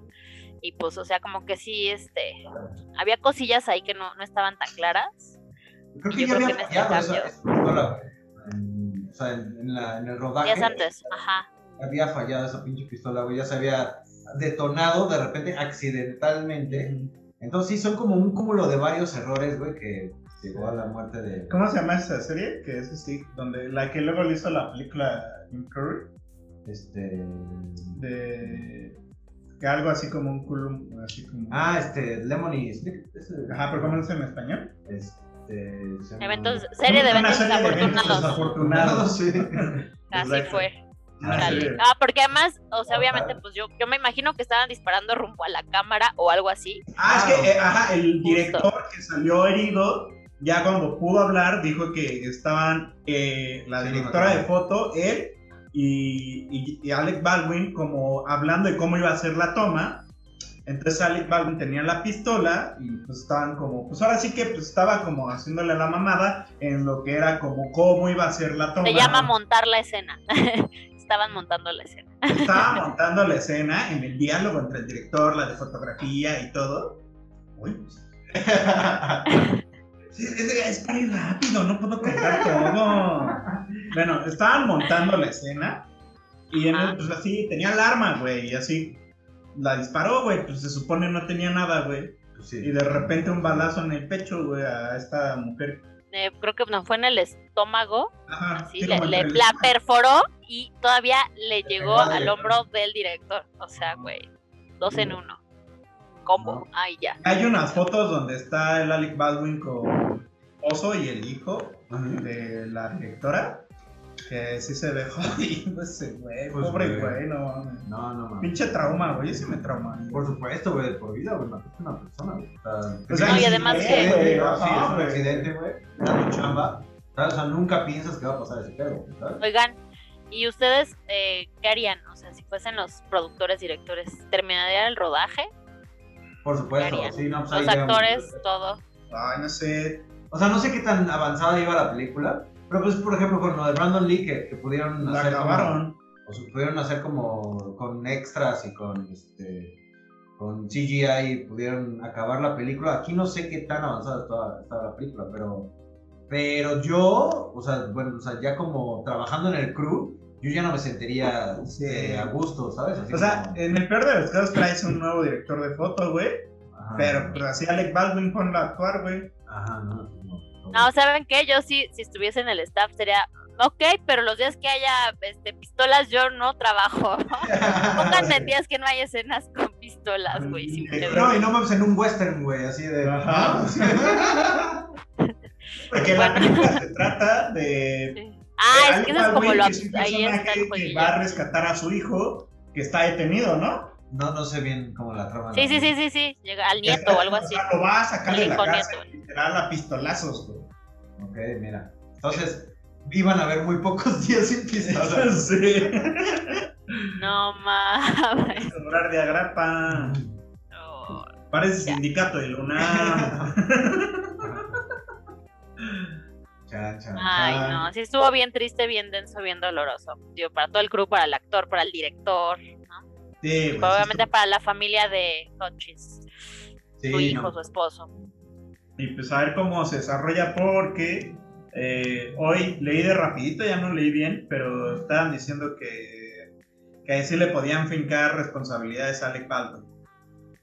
Y pues, o sea, como que sí, este, había cosillas ahí que no, no estaban tan claras. Creo que yo ya creo había que en este fallado cambio-. O sea, en, en la- en el rodaje. Días antes, ajá. Había fallado esa pinche pistola, güey. Ya se había detonado de repente accidentalmente. Entonces sí, son como un cúmulo de varios errores, güey, que llegó a la muerte de... ¿Cómo se llama esa serie? Que es así, donde la que luego le hizo la película Jim Curry. Este... De. Que algo así como un culum. Así como. Ah, este, Lemony Snicket. Ajá, pero ¿cómo lo dice en español? Este... se llama- Eventos, serie de Una eventos serie de eventos desafortunados. sí. Así fue. Ah. Ah, porque además, o sea, obviamente, pues yo, yo me imagino que estaban disparando rumbo a la cámara o algo así. Ah, es que, eh, ajá, el Justo. director que salió herido, ya cuando pudo hablar, dijo que estaban eh, la Sí, directora de foto, él y, y, y Alec Baldwin, como hablando de cómo iba a ser la toma. Entonces Alec Baldwin tenía la pistola y pues estaban como, pues ahora sí que pues estaba como haciéndole la mamada en lo que era como cómo iba a ser la toma. Se llama montar la escena. Estaban montando la escena. Estaba montando la escena en el diálogo entre el director, la de fotografía y todo. Uy, Sí, es, es para ir rápido, no puedo contar todo. bueno, estaban montando la escena y en el, pues así, tenía el arma, güey, y así la disparó, güey, pues se supone no tenía nada, güey. Pues sí. Y de repente un balazo en el pecho, güey, a esta mujer. Eh, creo que no fue en el estómago. Ajá, Sí, sí, le, la perforó y todavía le llegó al hombro del director. O sea, güey, dos en uno. Combo. Ay, ya. Hay unas fotos donde está el Alec Baldwin con Oso y el hijo de la directora. Que sí se ve jodido ese güey. Pues, Pobre güey. güey, no mames. No, no mames. Pinche trauma, güey. Yo sí me trauma. Por supuesto, güey, de por vida, güey, mataste a una persona, güey. O sea, No, y ni además que- güey, ¿no? Sí, es un güey. accidente, güey. Era tu chamba. ¿sabes? O sea, nunca piensas que va a pasar ese pedo, ¿sabes? Oigan, ¿y ustedes eh, qué harían? O sea, si fuesen los productores, directores, ¿terminarían el rodaje? Por supuesto, sí, no, pues Los actores, todo. Ay, no sé. O sea, no sé qué tan avanzada iba la película, pero pues, por ejemplo, con lo de Brandon Lee, que, que pudieron La hacer como- acabaron. o sea, pudieron hacer como con extras y con este con CGI y pudieron acabar la película. Aquí no sé qué tan avanzada estaba, estaba la película, pero pero yo, o sea, bueno, o sea, ya como trabajando en el crew, yo ya no me sentiría Sí. eh, a gusto, ¿sabes? Así O sea, como- en el peor de los casos traes un nuevo director de foto, güey. Pero pues así Alec Baldwin ponlo a actuar, güey. ajá, no, no, ¿saben qué? Yo sí, si estuviese en el staff sería, ok, pero los días que haya este, pistolas yo no trabajo. Pónganme en días que no hay escenas con pistolas, güey. pedo. No, y no mames en un western, güey, así de. Ajá. Porque la película se trata de. Ah, de es que eso es como lo que es un ahí está que va a rescatar a su hijo que está detenido, ¿no? No, no sé bien cómo la trama. Sí, sí, sí, sí, sí. Llega al nieto o algo así. O sea, lo va a sacar de la cárcel, literal a pistolazos, güey. Ok, mira. Entonces, iban a haber muy pocos días sin pistolas. sí. No mames. Sobrar de agrapa. No. Parece Ya. sindicato de Luna. Chan, chan, Ay, chan. no. Sí estuvo bien triste, bien denso, bien doloroso. Digo, para todo el crew, para el actor, para el director. ¿no? Sí, Obviamente sí, para la familia de Hutchins. Sí, Su hijo, no. su esposo. Y pues a ver cómo se desarrolla porque eh, hoy leí de rapidito, ya no leí bien, pero estaban diciendo que, que ahí sí le podían fincar responsabilidades a Alec Baldwin.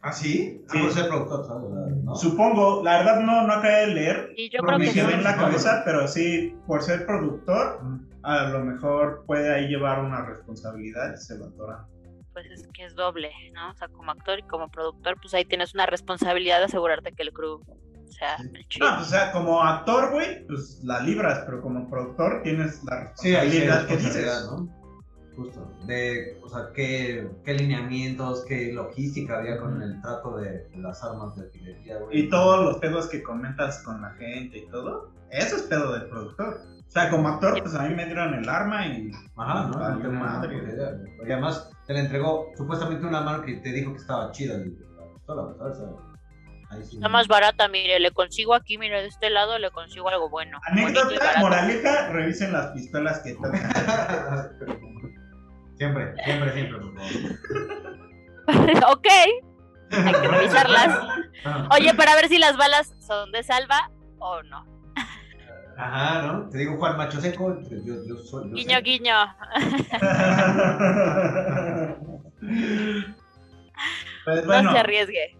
¿Ah, sí? Sí. Ah, por ser productor, ¿no? Supongo, la verdad no, no acabé de leer, Y yo creo me que quedé sí. en la cabeza, pero sí, por ser productor, a lo mejor puede ahí llevar una responsabilidad y se lo atoran. Pues es que es doble, ¿no? O sea, como actor y como productor, pues ahí tienes una responsabilidad de asegurarte que el crew sea el chido. No, pues, o sea, como actor, güey, pues la libras, pero como productor tienes la Sí, ahí sí responsabilidad que responsabilidad, dices. ¿no? Justo. De, o sea, qué, qué lineamientos, qué logística había con el trato de, de las armas de artillería, güey. Y todos los pedos que comentas con la gente y todo, eso es pedo del productor. O sea, como actor, pues a mí me dieron el arma y. Ajá, ¿no? No madre. Porque además te la entregó supuestamente una mano que te dijo que estaba chida la pistola, ¿sabes? Ahí sí. Está más barata, mire, le consigo aquí, mire, de este lado le consigo algo bueno. Anécdota, moraleja, revisen las pistolas que tocan. siempre, siempre, siempre, por favor. ok, hay que revisarlas. Ah, Oye, para ver si las balas son de salva o no. Ajá, ¿no? Te digo Juan Macho Seco, yo, yo soy. yo Guiño, sé. guiño. pues bueno, No se arriesgue.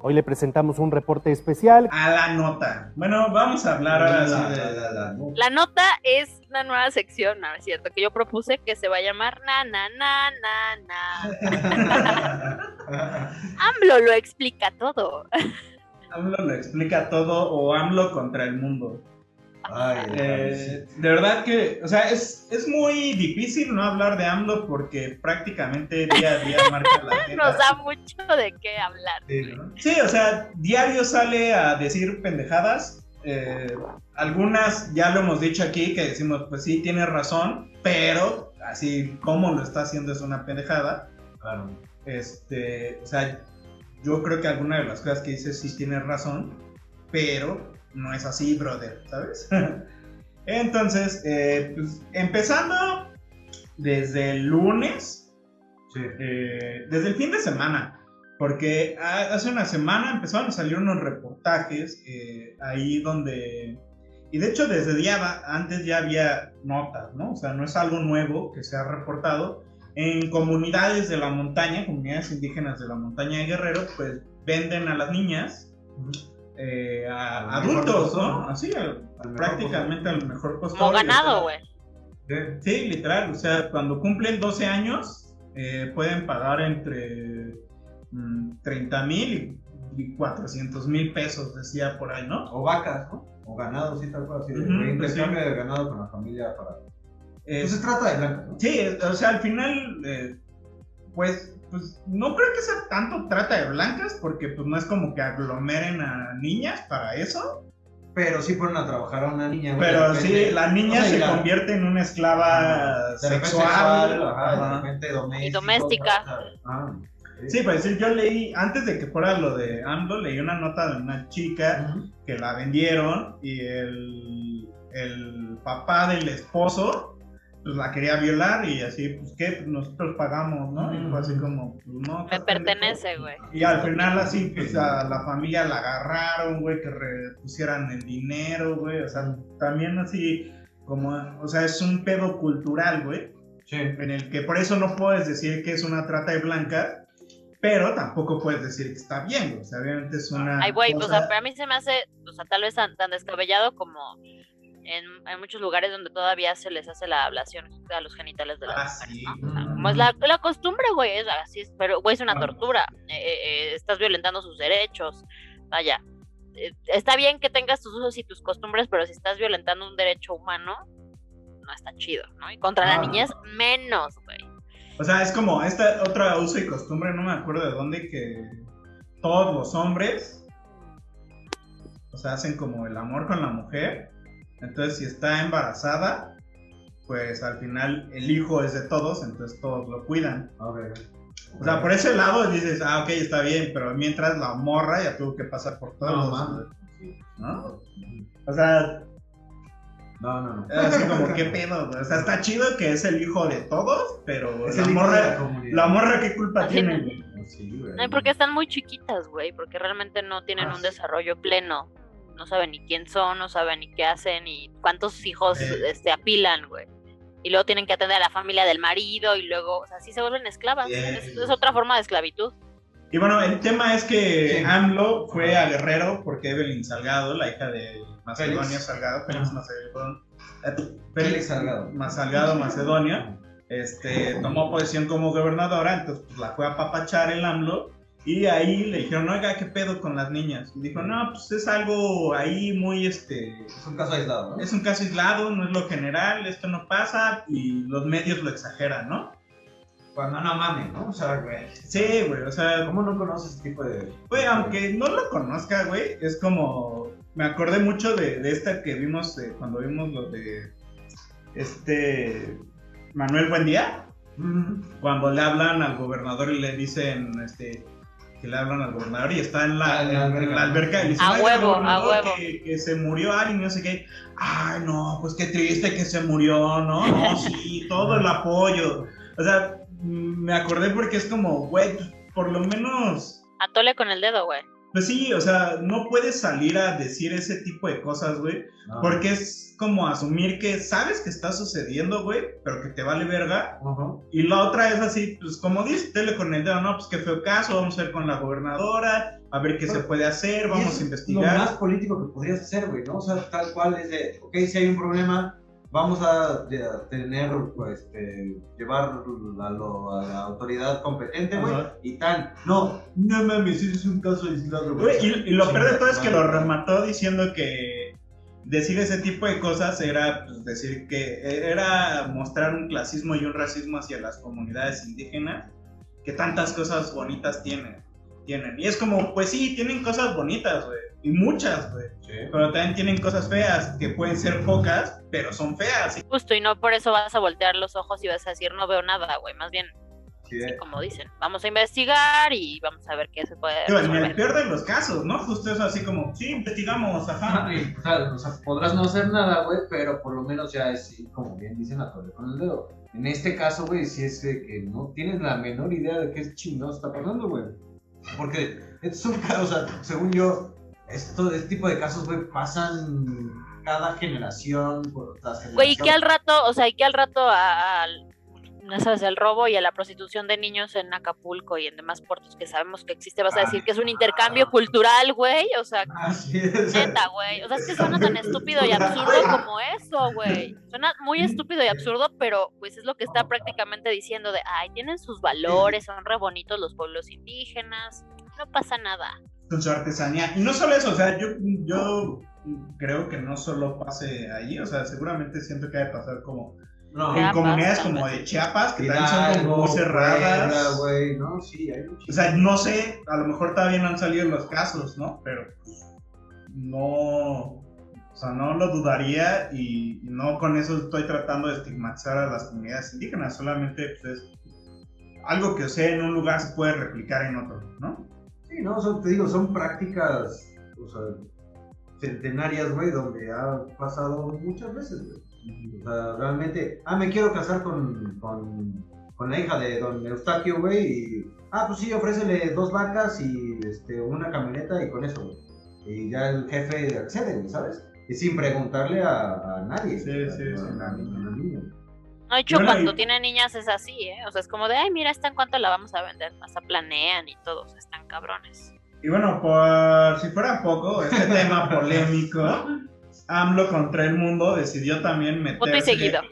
Hoy le presentamos un reporte especial. a la nota. Bueno, vamos a hablar ahora sí La, de. la, la, la, no. La nota es una nueva sección, ¿no es cierto? Que yo propuse que se va a llamar na na na na na. AMLO lo explica todo. AMLO lo explica todo o AMLO contra el mundo. Ay, Eh, de verdad que, o sea, es, es muy difícil no hablar de AMLO porque prácticamente día a día marca la agenda. Nos da mucho de qué hablar. sí, ¿no? Sí, o sea, diario sale a decir pendejadas. eh, algunas ya lo hemos dicho aquí que decimos, pues sí, tiene razón, pero así como lo está haciendo es una pendejada. Claro. Este, o sea, yo creo que alguna de las cosas que dice sí tiene razón, pero no es así, brother, ¿sabes? Entonces, eh, pues empezando desde el lunes, Sí. eh, desde el fin de semana, Porque ha- hace una semana empezaron a salir unos reportajes eh, ahí donde... Y de hecho desde va- antes ya había notas, ¿no? O sea, no es algo nuevo que se ha reportado. En comunidades de la montaña, comunidades indígenas de la montaña de Guerrero, pues venden a las niñas eh, a adultos, ¿no? ¿no? Así, al- Al mejor prácticamente al mejor postor. Como ganado, güey. Sí, literal. O sea, cuando cumplen 12 años, eh, pueden pagar entre mm, 30 mil y 400 mil pesos, decía por ahí, ¿no? O vacas, ¿no? O ganado, sí, tal cual. Así, Ujú, güey, pues de ganado con la familia para. Eh, Pues se trata de blanca, ¿no? sí, o sea, al final, eh, pues, pues no creo que sea tanto trata de blancas, porque pues no es como que aglomeren a niñas para eso. Pero sí ponen a trabajar a una niña, güey. Pero sí, la niña o sea, y se la- convierte en una esclava sexual. ajá, ajá. de repente doméstica. Y doméstica. Ah, Sí, pues sí, yo leí, antes de que fuera lo de AMLO, leí una nota de una chica que la vendieron y el, el papá del esposo pues la quería violar y así, pues qué, pues nosotros pagamos, ¿no? Y fue así como, pues no. Me pertenece, güey. Y al final así, pues a la familia la agarraron, güey, que repusieran el dinero, güey, o sea, también así como, o sea, es un pedo cultural, güey Sí. en el que por eso no puedes decir que es una trata de blancas, pero tampoco puedes decir que está bien, güey. o sea, obviamente es una Ay, güey, o cosa- sea, para mí se me hace, o sea, tal vez tan, tan descabellado como en, en muchos lugares donde todavía se les hace la ablación a los genitales de las Ah, mujeres, sí. ¿no? O sea, como es la, la costumbre, güey, es así, pero, güey, es una tortura. Eh, eh, eh, estás violentando sus derechos. Vaya, eh, está bien que tengas tus usos y tus costumbres, pero si estás violentando un derecho humano, no está chido, ¿no? Y contra Ah. la niñez, menos, güey. O sea, es como esta otra uso y costumbre, no me acuerdo de dónde, que todos los hombres, o sea, hacen como el amor con la mujer. Entonces, si está embarazada, pues al final el hijo es de todos, entonces todos lo cuidan. O sea, por ese lado dices, ah, ok, está bien, pero mientras la morra ya tuvo que pasar por todos No, los-. ¿no? O sea, No, no, no. es así como, ¿qué pedo? güey? O sea, está chido que es el hijo de todos, pero Es la el hijo de la morra, la morra, ¿qué culpa Así tiene? Sí, güey. No, porque están muy chiquitas, güey, porque realmente no tienen Ah, un sí. desarrollo pleno. No saben ni quién son, no saben ni qué hacen, y cuántos hijos Eh. este, apilan, güey. Y luego tienen que atender a la familia del marido, y luego, o sea, sí se vuelven esclavas. Es, es otra forma de esclavitud. Y bueno, el tema es que Sí. AMLO fue a Guerrero porque Evelyn Salgado, la hija de Macedonia Félix. Salgado, Félix Ah. Macedonio, eh, Félix Salgado. Ma- Salgado Macedonia, este, tomó posesión como gobernadora, entonces pues, la fue a papachar el AMLO y ahí le dijeron, oiga, ¿qué pedo con las niñas? Y dijo, no, pues es algo ahí muy, este, Es un caso aislado, ¿no? es un caso aislado, no es lo general, esto no pasa y los medios lo exageran, ¿no? Cuando no mames, ¿no? O sea, güey. Sí, güey, o sea, ¿Cómo no conoces ese tipo de. Güey, aunque no lo conozca, güey, es como. Me acordé mucho de, de esta que vimos eh, cuando vimos lo de. Este. Manuel Buendía. Cuando le hablan al gobernador y le dicen. Este. Que le hablan al gobernador y está en la, Ah, en en- alberca. la alberca y le dicen, A "Oiga, huevo, a huevo". Que, que se murió alguien y no sé qué. Ay, no, pues qué triste que se murió, ¿no? No, sí, todo el apoyo. O sea, me acordé porque es como, güey, pues, por lo menos. Atole con el dedo, güey. Pues sí, o sea, no puedes salir a decir ese tipo de cosas, güey. No. Porque es como asumir que sabes que está sucediendo, güey, pero que te vale verga. Ajá. Y la otra es así, pues como dice, tele con el dedo, no, pues qué feo caso, vamos a ir con la gobernadora, a ver qué se puede hacer, vamos a investigar. Lo más político que podrías hacer, güey, ¿no? O sea, tal cual es de, ok, si hay un problema, vamos a, tener, pues, este, llevar a, lo- a la autoridad competente, güey, y tal. No, no mames, ese es un caso aislado, Güey, y, y lo peor de todo es que lo remató diciendo que decir ese tipo de cosas era pues, decir que era mostrar un clasismo y un racismo hacia las comunidades indígenas que tantas cosas bonitas tienen. tienen. Y es como, pues sí, tienen cosas bonitas, güey. Y muchas, güey. Sí. Pero también tienen cosas feas, que pueden ser pocas, pero son feas. Justo, y no por eso vas a voltear los ojos y vas a decir, no veo nada, güey. Más bien, Sí, como dicen, vamos a investigar y vamos a ver qué se puede Digo, en el peor de los casos, ¿no? Justo eso así como, sí, investigamos, ajá. Y, o sea, podrás no hacer nada, güey, pero por lo menos ya es, como bien dicen, a tole con el dedo. En este caso, güey, si es que no tienes la menor idea de qué chingado está pasando, güey. Porque es un caso, o sea, según yo, esto, este tipo de casos, güey, pasan cada generación. Güey, y que al rato, o sea, y que al rato al, no sabes, al robo y a la prostitución de niños en Acapulco y en demás puertos que sabemos que existe, vas a decir que es un intercambio cultural, güey, o sea, Así es. neta, güey, o sea, es que suena tan estúpido y absurdo como eso, güey, suena muy estúpido y absurdo, pero pues es lo que está prácticamente diciendo de, ay, tienen sus valores, son re bonitos los pueblos indígenas, no pasa nada. Con su artesanía. Y no solo eso, o sea, yo, yo creo que no solo pase ahí, o sea, seguramente siento que ha de pasar como No. en comunidades como de Chiapas, que también son como muy cerradas. Güey, ¿no? Sí, hay muchísimo. O sea, no sé, a lo mejor todavía no han salido los casos, ¿no? Pero pues, no, o sea, no lo dudaría y, y no con eso estoy tratando de estigmatizar a las comunidades indígenas, solamente pues, es algo que o sea en un lugar se puede replicar en otro, ¿no? Sí, no, son, te digo, son prácticas, o sea, centenarias, güey, donde ha pasado muchas veces, güey. O sea, realmente, ah, me quiero casar con, con, con la hija de don Eustaquio, güey, y, ah, pues sí, ofrécele dos vacas y este, una camioneta y con eso, güey. Y ya el jefe accede, ¿sabes? Y sin preguntarle a, a nadie. Sí, sí, sí, a- a. No, de hecho, cuando tiene niñas es así, ¿eh? O sea, es como de, ay, mira, esta en cuánto la vamos a vender. Hasta planean y todos están cabrones. Y bueno, por si fuera poco, este tema polémico, AMLO contra el mundo decidió también meterse seguido.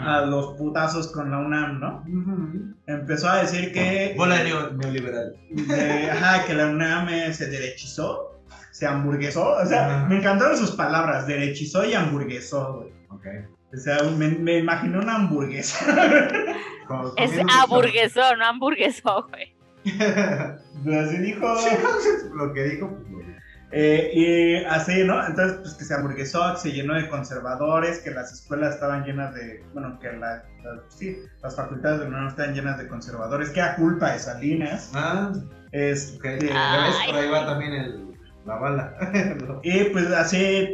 a los putazos con la UNAM, ¿no? Empezó a decir que... Bola neoliberal. de- ajá, que la UNAM se derechizó, se hamburguesó, o sea, me encantaron sus palabras, derechizó y hamburguesó, güey. Ok. O sea, me, me imaginé una hamburguesa. Como- Es comiendo- hamburguesó, no hamburguesó, güey. Así dijo. Sí, lo que dijo, pues lo Eh, y así, ¿no? Entonces, pues que se hamburguesó, que se llenó de conservadores, que las escuelas estaban llenas de, bueno, que la, la- sí, las facultades de la UNAM estaban llenas de conservadores, que era culpa de Salinas. Ah, Es, ok. de- Ya ves, Ay. por ahí va también el, la bala. y pues así,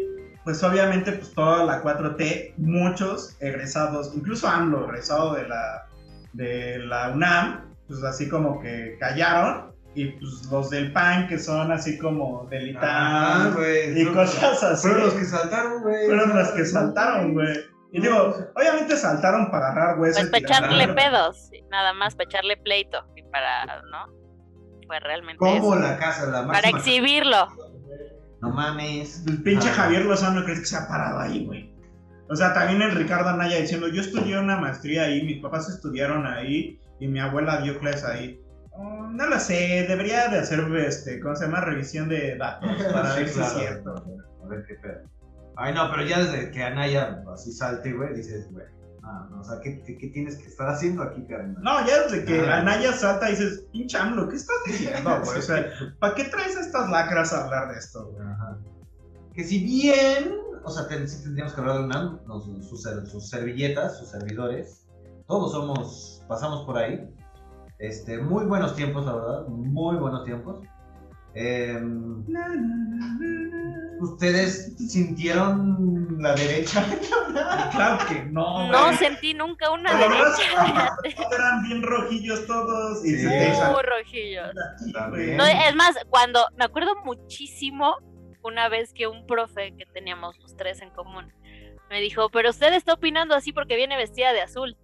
pues obviamente, pues toda la 4T, muchos egresados, incluso AMLO, egresado de la, de la UNAM, pues así como que callaron. Y pues los del PAN, que son así como del ITAM Ah, güey. y cosas así. Fueron los que saltaron, güey. Fueron los que saltaron, güey. Y digo, obviamente saltaron para agarrar huesos. Pues para echarle pedos, nada más, para echarle pleito. Y para, ¿no? Pues realmente Como la casa, la Para exhibirlo. No mames. El pinche Ah. Javier Lozano crees que se ha parado ahí, güey. O sea, también el Ricardo Anaya diciendo, yo estudié una maestría ahí, mis papás estudiaron ahí y mi abuela dio clases ahí. Oh, no lo sé, debería de hacer, este, ¿cómo se llama? Revisión de datos para Sí, ver si es cierto. A ver qué pedo. Ay, no, pero ya desde que Anaya así salte, güey, dices, güey. Ah, no, o sea, ¿qué, qué, tienes que estar haciendo aquí, carnal? No, ya desde que Ah. Anaya salta dices, pinche AMLO, ¿qué estás diciendo, güey? O sea, ¿para qué traes estas lacras a hablar de esto, güey? Ajá. Que si bien, o sea, ten- sí tendríamos que hablar de UNAM, no, sus, sus servilletas, sus servidores, todos somos, pasamos por ahí. Este, muy buenos tiempos, la verdad, muy buenos tiempos. Em, ¿Ustedes sintieron la derecha? Claro que no, No güey. sentí nunca una menos, derecha. eran bien rojillos todos y Sí. Muy rojillos. No, es más, cuando me acuerdo muchísimo una vez que un profe que teníamos los tres en común me dijo, pero usted está opinando así porque viene vestida de azul,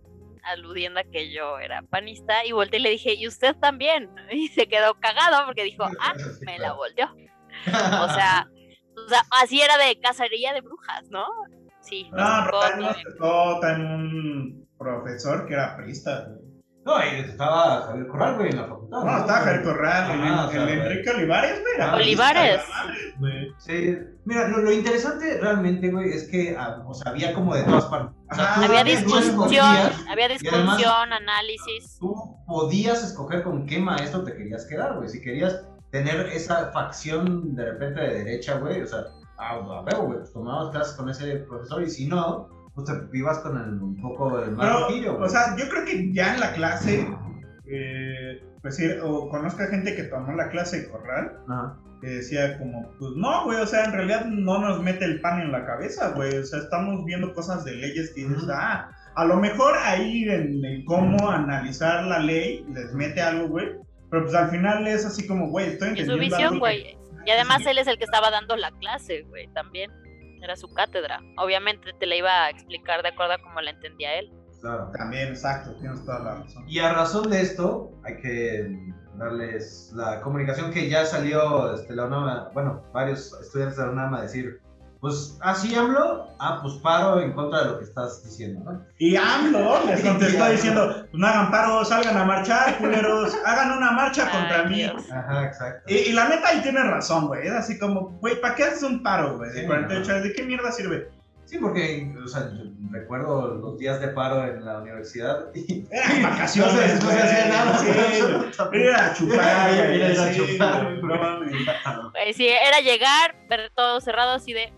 aludiendo a que yo era panista, y volteé y le dije, y usted también, y se quedó cagado porque dijo, ah, me la volteó. O sea, o sea, así era de cacería de brujas, ¿no? Sí. No, nos tocó también nos todavía. tocó también un profesor que era prista. No, ahí estaba Javier Corral, güey, en la facultad. No, estaba Javier Corral, el, Ajá, o sea, el güey. Enrique Olivares, güey. era Ah, Olivares. güey. Sí, mira, lo, lo interesante realmente, güey, es que, ah, o sea, había como de todas partes. O sea, Había discusión, había discusión, análisis. tú podías escoger con qué maestro te querías quedar, güey. Si querías tener esa facción de repente de derecha, güey, o sea, a, a ver, güey, pues tomabas clases con ese profesor y si no, pues te ibas con el, un poco el más Pero, o sea, yo creo que ya en la clase, eh, pues sí, o conozco a gente que tomó la clase de Corral, Ajá. que decía como, pues no, güey, o sea, en realidad no nos mete el pan en la cabeza, güey, o sea, estamos viendo cosas de leyes que dices, ah, a lo mejor ahí en, en cómo analizar la ley les mete algo, güey, Pero pues al final es así como, güey, estoy En su entendiendo visión, güey. Y además él es el que estaba dando la clase, güey, también. Era su cátedra. Obviamente te la iba a explicar de acuerdo a como la entendía él. Claro. También, exacto, tienes toda la razón. Y a razón de esto, hay que darles la comunicación que ya salió este, la UNAM, bueno, varios estudiantes de la UNAM a decir, pues así hablo, ah, pues paro en contra de lo que estás diciendo, ¿no? Y AMLO les contestó AMLO. diciendo, pues no hagan paro, salgan a marchar, culeros, hagan una marcha contra Ay, mí. Dios. Ajá, exacto. Y, y la neta ahí tiene razón, güey. Es así como, güey, ¿para qué haces un paro, güey? De Sí, 48 ajá. horas, ¿de qué mierda sirve? Sí, porque, o sea, yo recuerdo los días de paro en la universidad y Eran vacaciones, no se, no se güey, hacía nada. sí. Era a chupar, Era chupar. no sí, era llegar, ver todo cerrado así de,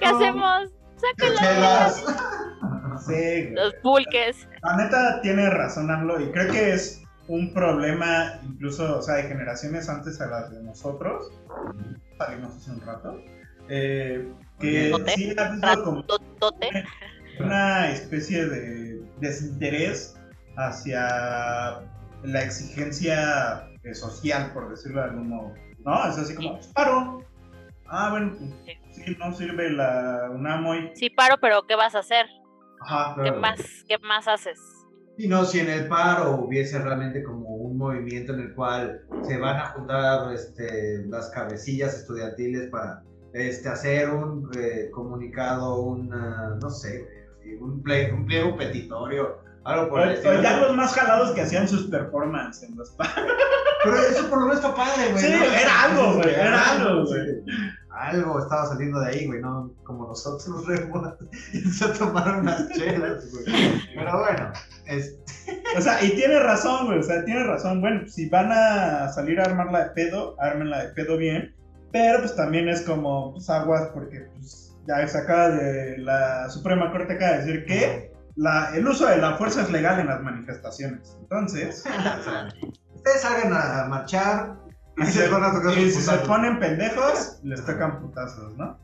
¿qué hacemos? Chelas. Sí. Los pulques. La neta tiene razón AMLO y creo que es un problema incluso, o sea, de generaciones antes a las de nosotros. Salimos hace un rato. eh, que Tote. sí ha habido como una especie de desinterés hacia la exigencia eh, social, por decirlo de algún modo. ¿No? Es así como, "Pues, paro. Ah, bueno, pues, sí, no sirve la UNAM hoy. Sí, paro, pero ¿qué vas a hacer? Ajá, ¿Qué Claro. más, qué más haces? Y no, si en el paro hubiese realmente como un movimiento en el cual se van a juntar este, las cabecillas estudiantiles para este, hacer un eh, comunicado, un, no sé, güey, un, ple- un pliego petitorio, algo por el estilo. ya los más jalados que hacían sus performances en los paros. Pero eso por lo menos está padre, güey. Sí, ¿no? era algo, güey, era algo, sí. güey. Algo estaba saliendo de ahí, güey, no como nosotros, Remo, se tomaron unas chelas, güey. Pero bueno, este, O sea, y tiene razón, güey. O sea, tiene razón. Bueno, si van a salir a armarla de pedo, ármenla de pedo bien. Pero pues también es como, pues aguas, porque pues ya se acaba de. La Suprema Corte acaba de decir que la, el uso de la fuerza es legal en las manifestaciones. Entonces, o sea, ustedes salgan a marchar y si, se van a tocar y sus si se putazos. ponen pendejos, les tocan putazos, ¿no?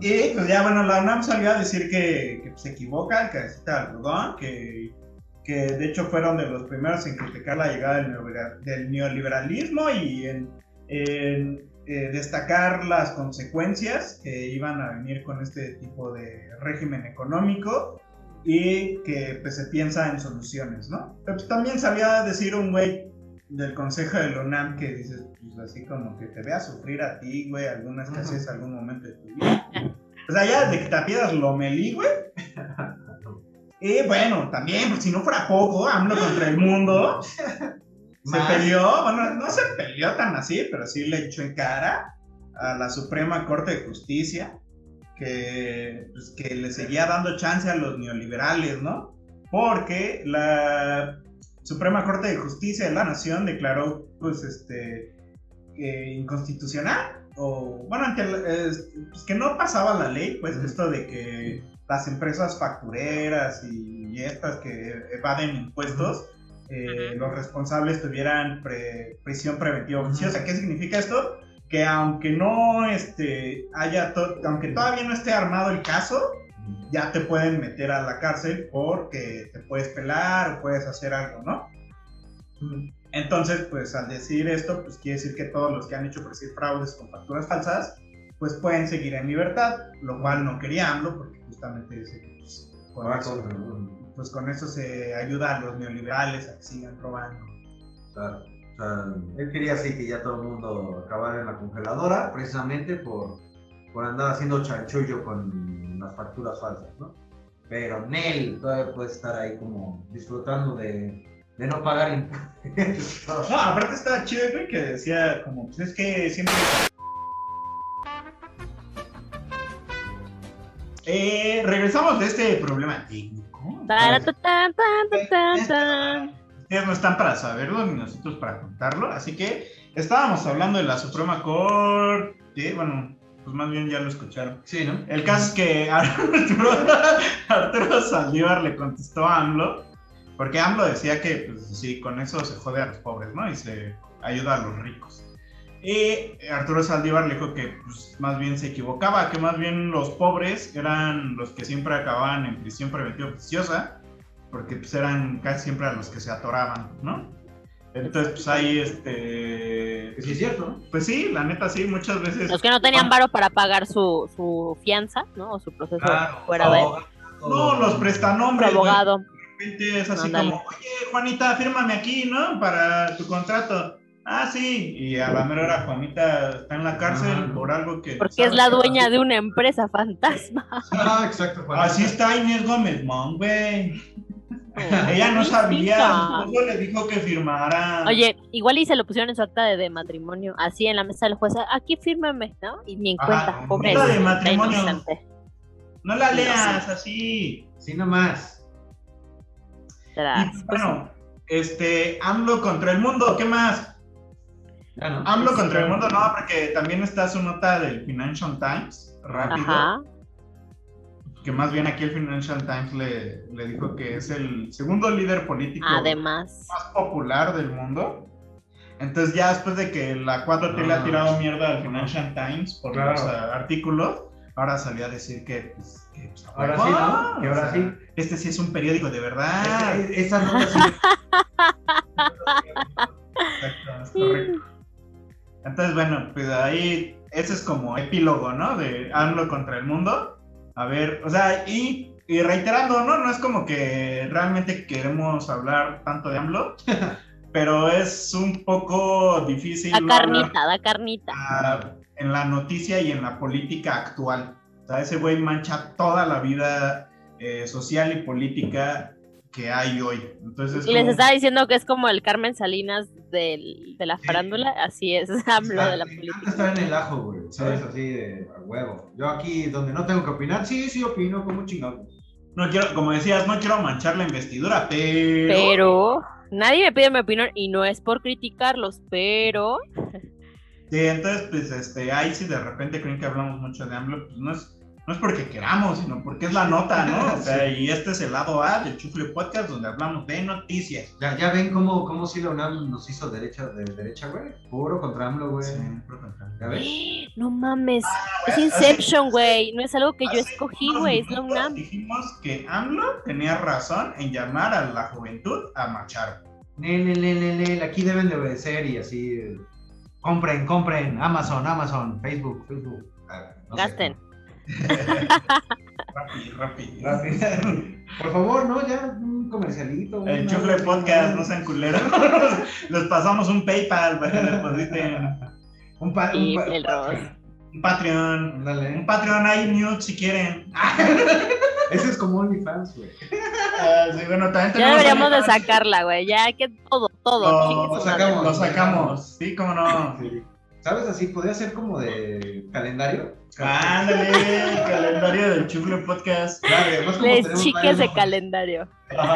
Y pues ya, bueno, la UNAM salió a decir que, que se equivoca, que necesita algodón, que, que de hecho fueron de los primeros en criticar la llegada del, neolibera- del neoliberalismo y en, en, eh, destacar las consecuencias que iban a venir con este tipo de régimen económico y que pues, se piensa en soluciones, ¿no? Pero pues, también salió a decir un güey del consejo de UNAM que dices, pues así como que te vea sufrir a ti, güey, alguna escasez, algún momento de tu vida. O sea, ya de que te apiedas lo melí, güey. Y bueno, también, pues si no fuera poco, AMLO contra el mundo. Se peleó, bueno, no se peleó tan así, pero sí le echó en cara a la Suprema Corte de Justicia que, pues, que le seguía dando chance a los neoliberales, ¿no? Porque la Suprema Corte de Justicia de la Nación declaró, pues, este, eh, inconstitucional, o, bueno, ante pues, que no pasaba la ley, pues, esto de que las empresas factureras y, estas que evaden impuestos, eh, los responsables tuvieran pre- prisión preventiva oficiosa. ¿Qué significa esto? Que aunque no este, haya, to- aunque todavía no esté armado el caso, ya te pueden meter a la cárcel porque te puedes pelar o puedes hacer algo, ¿no? Entonces, pues al decir esto, pues quiere decir que todos los que han hecho decir fraudes con facturas falsas, pues pueden seguir en libertad, lo cual no quería AMLO porque justamente dice que pues, con, Ah, eso, pues con eso se ayuda a los neoliberales a que sigan robando. Claro. O sea, él quería así que ya todo el mundo acabara en la congeladora, precisamente por, por andar haciendo chanchullo con las facturas falsas, ¿no? Pero Nel todavía puede estar ahí como disfrutando de, de no pagar impuestos. No, aparte estaba chido, güey, que decía como, pues es que siempre... Eh, regresamos de este problema técnico. Ustedes no están para saberlo ni nosotros para contarlo, así que estábamos hablando de la Suprema Corte, bueno, pues más bien ya lo escucharon. Sí, ¿no? El caso es que Arturo, Arturo Saldívar le contestó a AMLO, porque AMLO decía que pues, sí, con eso se jode a los pobres, ¿no? Y se ayuda a los ricos. Y Arturo Saldívar le dijo que pues, más bien se equivocaba, que más bien los pobres eran los que siempre acababan en prisión preventiva oficiosa, porque pues, eran casi siempre a los que se atoraban, ¿no? Entonces, pues ahí, este... sí es cierto. Pues sí, la neta sí, muchas veces... Los que no tenían varo para pagar su, su fianza, ¿no? O su proceso Claro, fuera de No, los prestanombres. abogado. De repente es así como, oye, Juanita, fírmame aquí, ¿no? Para tu contrato. Ah, sí. Y a la mera hora Juanita está en la cárcel por algo que... Porque es la dueña de una empresa fantasma. Ah, exacto. Así está Inés Gómez Mon, güey. Ella no sabía, su esposo le dijo que firmara. Oye, igual y se lo pusieron en su acta de, de matrimonio, así en la mesa del juez, aquí fírmame, ¿no? Y ni en Ajá, cuenta, pobre. acta de matrimonio. No la leas así. Sí, nomás. Tras, Y bueno, este, AMLO contra el mundo, ¿qué más? AMLO contra el mundo, no, porque también está su nota del Financial Times, rápido. Ajá. Que más bien aquí el Financial Times le, le dijo que es el segundo líder político Además. más popular del mundo. Entonces ya después de que la 4T le ha Ah. tirado mierda al Financial Times por Claro. los ah, artículos, ahora salió a decir que, pues, que, pues, Ahora sí, ¿no? Que o ahora sea, sí. Este sí es un periódico de verdad. Es- es- esa nota sí. Exacto, es correcto. Entonces, bueno, pues ahí, ese es como epílogo, ¿no? De AMLO contra el mundo. A ver, o sea, y, y reiterando, ¿no? No es como que realmente queremos hablar tanto de AMLO, pero es un poco difícil. Hablar, carnita, da carnita. ah, en la noticia y en la política actual. O sea, ese güey mancha toda la vida eh, social y política que hay hoy. Entonces, Y les como- estaba diciendo que es como el Carmen Salinas del, de la farándula, así es, AMLO de la política. Está en el ajo, güey. ¿Sabes? Así de a huevo. Yo aquí, donde no tengo que opinar, sí, sí opino, como chingado. No quiero, como decías, no quiero manchar la investidura, pero. Pero nadie me pide mi opinión y no es por criticarlos, pero Sí, entonces, pues, este, ahí si de repente creen que hablamos mucho de AMLO, pues no es, no es porque queramos, sino porque es la nota, ¿no? O sea, y este es el lado A del Chufle Podcast, donde hablamos de noticias. Ya, ya ven cómo, cómo si la UNAM nos hizo derecha de derecha, güey. Puro contra AMLO, güey. ¿Ya ves? no mames, Ah, es Inception, güey, no es algo que yo escogí, güey, es la UNAM. Dijimos que AMLO tenía razón en llamar a la juventud a marchar. Nel, nel, nel, aquí deben de obedecer y así. eh, Compren, compren. Amazon, Amazon, Facebook, Facebook. Ah, no sé. Rápido, rápido. Rápido. Por favor, no, ya un comercialito. El una- Chufle Podcast, no sean culeros. Les pasamos un PayPal para que depositen. Un, pa- un Y pa- el Ross. Un Patreon. Ándale. Un Patreon hay mute si quieren. Ese es como OnlyFans, güey. Ah, sí, bueno, también Ya deberíamos de sacarla, güey, ya que todo, todo. Lo, sacamos, lo sacamos. Sí, cómo no. Sí. ¿Sabes? Así podría ser como de calendario. Ándale, calendario del Chufle Podcast. Claro, además como Les chiques varios- de calendario.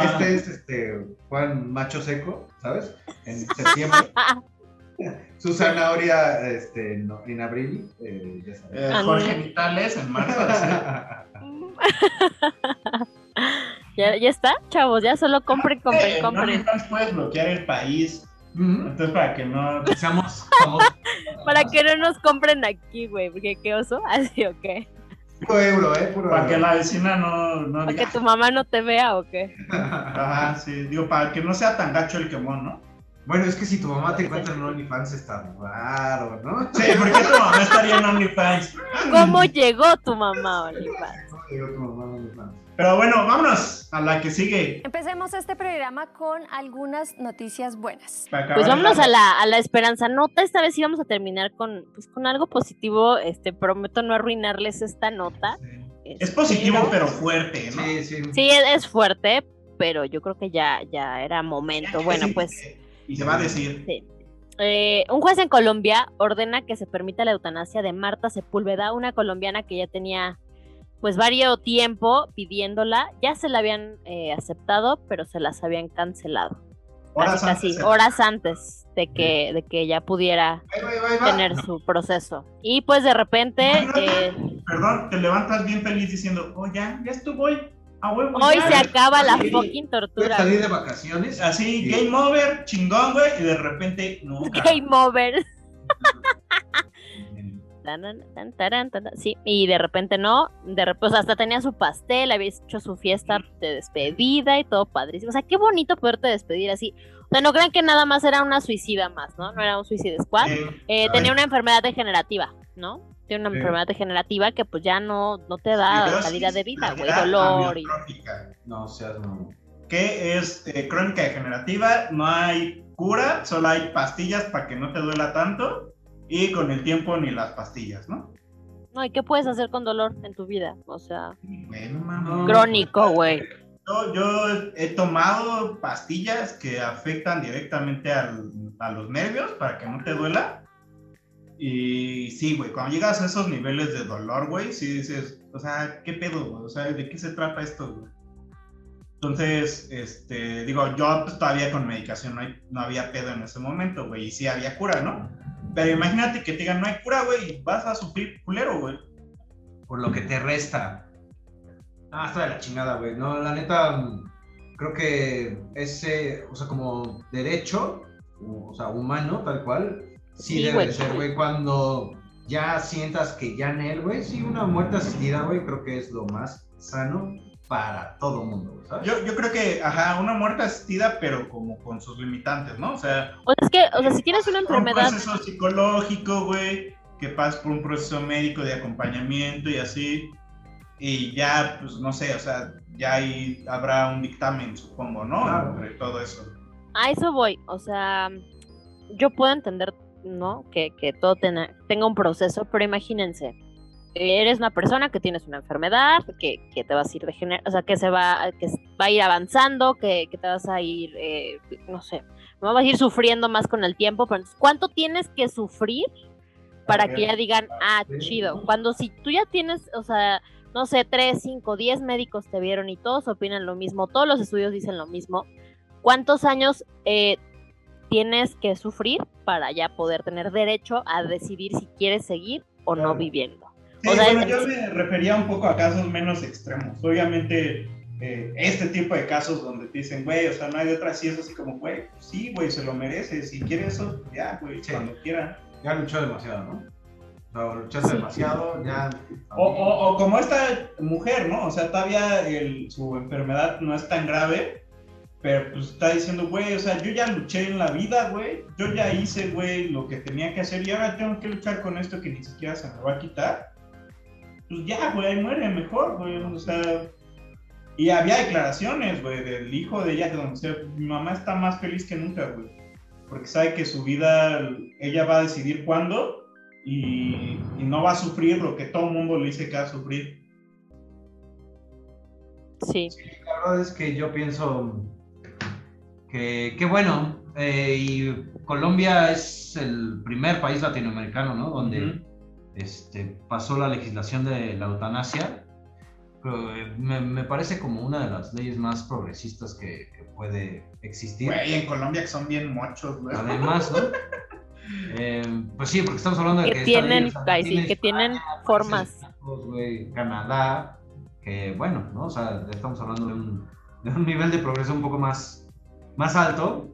Este es este Juan Macho Seco, ¿sabes? En septiembre. Su zanahoria este, no- en abril. Eh, ya sabes. Eh, Jorge Vitales en marzo. ¿Ya, ya está, chavos, ya solo compren, compren, En compren. OnlyFans puedes bloquear el país. Entonces, para que no. Seamos Para que no nos compren aquí, güey, porque qué oso, así o qué. Puro euro, ¿eh? Puro Para euro. que la vecina no, no Para diga. que tu mamá no te vea o qué. Ajá, sí. Digo, para que no sea tan gacho el quemón, ¿no? Bueno, es que si tu mamá te encuentra en OnlyFans está raro, ¿no? Sí, ¿por qué tu mamá estaría en OnlyFans? ¿Cómo llegó tu mamá, Oliva? ¿Cómo llegó tu mamá a OnlyFans? Pero bueno, vámonos a la que sigue. Empecemos este programa con algunas noticias buenas. Pues vámonos a la, a la esperanza nota. Esta vez sí vamos a terminar con, pues, con algo positivo. Este, prometo no arruinarles esta nota. Es positivo, pero fuerte, ¿no? Sí, sí. Sí, es, es fuerte, pero yo creo que ya, ya era momento. Bueno, Sí, pues Y se va a decir. Sí. Eh, un juez en Colombia ordena que se permita la eutanasia de Marta Sepúlveda, una colombiana que ya tenía pues varios tiempo pidiéndola, ya se la habían eh, aceptado, pero se las habían cancelado. Horas casi, antes, casi, ¿eh? horas antes de que, de que ya pudiera Ahí va, ahí va, ahí va. tener su proceso. Y pues de repente, eh, Perdón, te levantas bien feliz diciendo, oh, ya, ya estuvo hoy. A huevo. hoy ya". se acaba la Sí. fucking tortura. salir de vacaciones. Así, Sí. game over, chingón, güey, y de repente, no. Game over. taran, taran, sí, y de repente no, de repente, o sea, hasta tenía su pastel, había hecho su fiesta de despedida y todo padrísimo. O sea, qué bonito poderte despedir así. O sea, no crean que nada más era una suicida más, ¿no? No era un suicide squad. Sí, Eh, tenía una enfermedad degenerativa, ¿no? Tiene una Sí. enfermedad degenerativa que pues ya no, no te da Esclerosis calidad de vida, güey, dolor y... No seas mamón. que es eh, crónica degenerativa, no hay cura, solo hay pastillas para que no te duela tanto y con el tiempo ni las pastillas, ¿no? No, ¿y qué puedes hacer con dolor en tu vida? O sea, Bueno, mamá. crónico, güey. Yo, yo he tomado pastillas que afectan directamente al- a los nervios para que no te duela. Y sí, güey, cuando llegas a esos niveles de dolor, güey, sí dices, o sea, ¿qué pedo, güey? O sea, ¿de qué se trata esto, güey? Entonces, este, digo, yo pues, todavía con medicación no, hay- no había pedo en ese momento, güey, y sí había cura, ¿no? Pero imagínate que te digan, no hay cura, güey, y vas a sufrir culero, güey. Por lo que te resta. Ah, está de la chingada, güey. No, la neta, creo que ese, o sea, como derecho, o sea, humano, tal cual, sí, Sí, debe güey. de ser, güey. Cuando ya sientas que ya en él, güey, sí, una muerte asistida, güey, creo que es lo más sano para todo mundo, ¿sabes? Yo, yo creo que, ajá, una muerte asistida, pero como con sus limitantes, ¿no? O sea, O sea, es que, o sea, si tienes una un enfermedad, proceso psicológico, güey, que pases por un proceso médico de acompañamiento y así, y ya, pues no sé, o sea, ya ahí habrá un dictamen, supongo, ¿no? Claro. Entre todo eso. a eso voy. O sea, yo puedo entender, ¿no? Que, que todo tenga, tenga un proceso, pero imagínense, eres una persona que tienes una enfermedad, que, que te vas a ir degener o sea, que se va, que va a ir avanzando, que, que te vas a ir, eh, no sé, no vas a ir sufriendo más con el tiempo, pero ¿cuánto tienes que sufrir para que ya digan, ah, chido? Cuando si tú ya tienes, o sea, no sé, 3, 5, 10 médicos te vieron y todos opinan lo mismo, todos los estudios dicen lo mismo, ¿cuántos años eh, tienes que sufrir para ya poder tener derecho a decidir si quieres seguir o no viviendo? Sí, O sea, bueno, en- yo me refería un poco a casos menos extremos. Obviamente, eh, este tipo de casos donde te dicen, güey, o sea, no hay de otra, sí es así como, güey, sí, güey, se lo merece. Si quiere eso, ya, güey, Sí. cuando quiera. Ya luchó demasiado, ¿no? O sea, luchaste demasiado, ya... O, o- o como esta mujer, ¿no? O sea, todavía el- su enfermedad no es tan grave, pero pues está diciendo, güey, o sea, yo ya luché en la vida, güey. Yo ya hice, güey, lo que tenía que hacer y ahora tengo que luchar con esto que ni siquiera se me va a quitar. Pues ya, güey, ahí muere mejor, güey. O sea, y había declaraciones, güey, del hijo de ella, donde decía, mi mamá está más feliz que nunca, güey. Porque sabe que su vida, ella va a decidir cuándo y, y no va a sufrir lo que todo el mundo le dice que va a sufrir. Sí. La verdad es que yo pienso que, que bueno, eh, y Colombia es el primer país latinoamericano, ¿no? Donde. Este, pasó la legislación de la eutanasia. Pero, eh, me, me parece como una de las leyes más progresistas que, que puede existir. Güey, en Colombia que son bien mochos, güey. Además, ¿no? Eh, pues sí, porque estamos hablando de que, Que ley, tienen, o sea, ay, sí, tiene que tienen España, formas. Bajos, güey, Canadá, que bueno, ¿no? O sea, estamos hablando de un, de un nivel de progreso un poco más, más alto,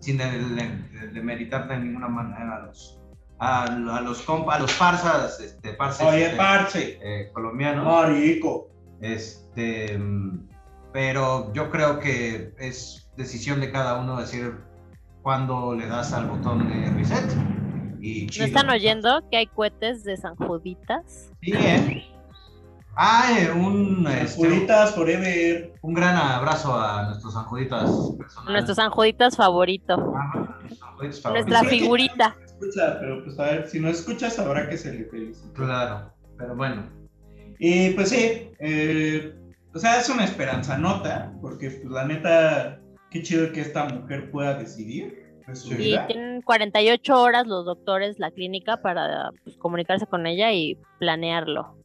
sin de, de- de demeritar de ninguna manera a los, a, a los compa, a los farsas, este, parces, Oye, este, parce. eh, colombianos. Marico. Este, mm, pero yo creo que es decisión de cada uno decir cuándo le das al botón de reset. Y ¿No chido. están oyendo que hay cohetes de San Juditas? Sí, ¿eh? Ah, eh, un, este, Juditas forever. un gran abrazo a nuestros sanjuditas personales. Nuestro San Juditas favorito. Sanjuditas Nuestra favoritos. figurita. Escucha, pero pues a ver, si no escuchas, habrá que se le felicite. Claro, pero bueno. Y pues sí, eh, o sea, es una esperanza nota, porque pues, la neta, qué chido que esta mujer pueda decidir de su Y vida. tienen 48 horas los doctores, la clínica, para pues, comunicarse con ella y planearlo.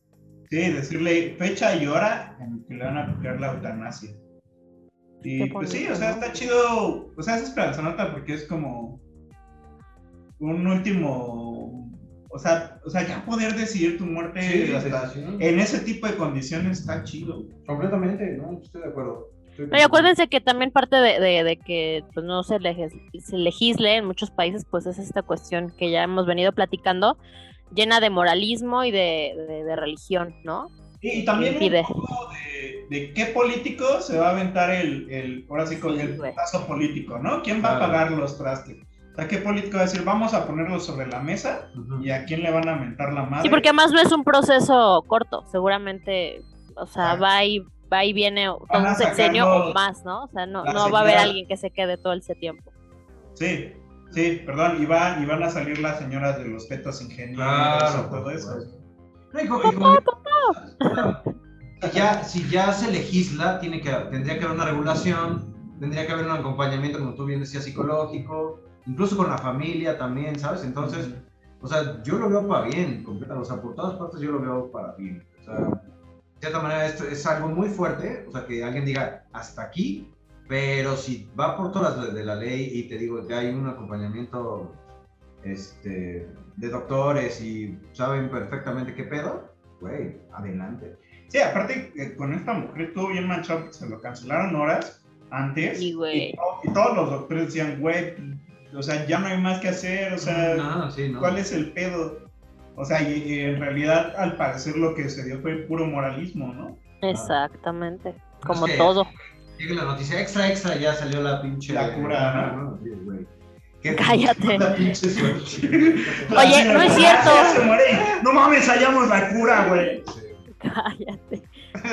Sí, decirle fecha y hora en que le van a aplicar la eutanasia. Y pues sí, o sea, está chido, o sea, es esperanza nota porque es como un último, o sea, o sea, ya poder decidir tu muerte Sí, hasta- sí, sí. en ese tipo de condiciones está chido. Completamente, ¿no? Estoy de acuerdo. Estoy No, y acuérdense que también parte de, de- de que pues, no se, legis- se legisle en muchos países, pues es esta cuestión que ya hemos venido platicando, llena de moralismo y de, de- de religión, ¿no? Y, y también un poco de, de qué político se va a aventar el, el ahora sí con Sí, el putazo político, ¿no? ¿Quién va a pagar los trastes? Sea, ¿qué político va a decir, vamos a ponerlo sobre la mesa y a quién le van a mentar la madre? Sí, porque además no es un proceso corto, seguramente, o sea, va y, va y viene todo un sexenio o más, ¿no? O sea, no, no va a haber alguien que se quede todo ese tiempo. Sí, sí, perdón, y, va, y van a salir las señoras de los fetos ingenieros Claro, y todo eso. como- y como- Si ya, si ya se legisla, tiene que, tendría que haber una regulación, tendría que haber un acompañamiento, como tú bien decías, psicológico, incluso con la familia también, ¿sabes? Entonces, o sea, yo lo veo para bien, o sea, por todas partes yo lo veo para bien. O sea, de cierta manera esto es algo muy fuerte, o sea, que alguien diga hasta aquí, pero si va por todas las de la ley y te digo, ya hay un acompañamiento este, de doctores y saben perfectamente qué pedo, güey, adelante. Sí, aparte eh, con esta mujer estuvo bien manchado porque se lo cancelaron horas antes. Sí, güey. Y, to- y todos los doctores decían, güey, o sea, ya no hay más que hacer, o sea, No, sí, no. ¿cuál es el pedo? O sea, y, y en realidad al parecer lo que se dio fue puro moralismo, ¿no? Exactamente, como que- todo. Llega la noticia extra, extra, ya salió la pinche. La cura, ¿no? güey. Qué- Cállate. La pinche suerte. Oye, no es cierto. No mames, hallamos la cura, güey. Cállate.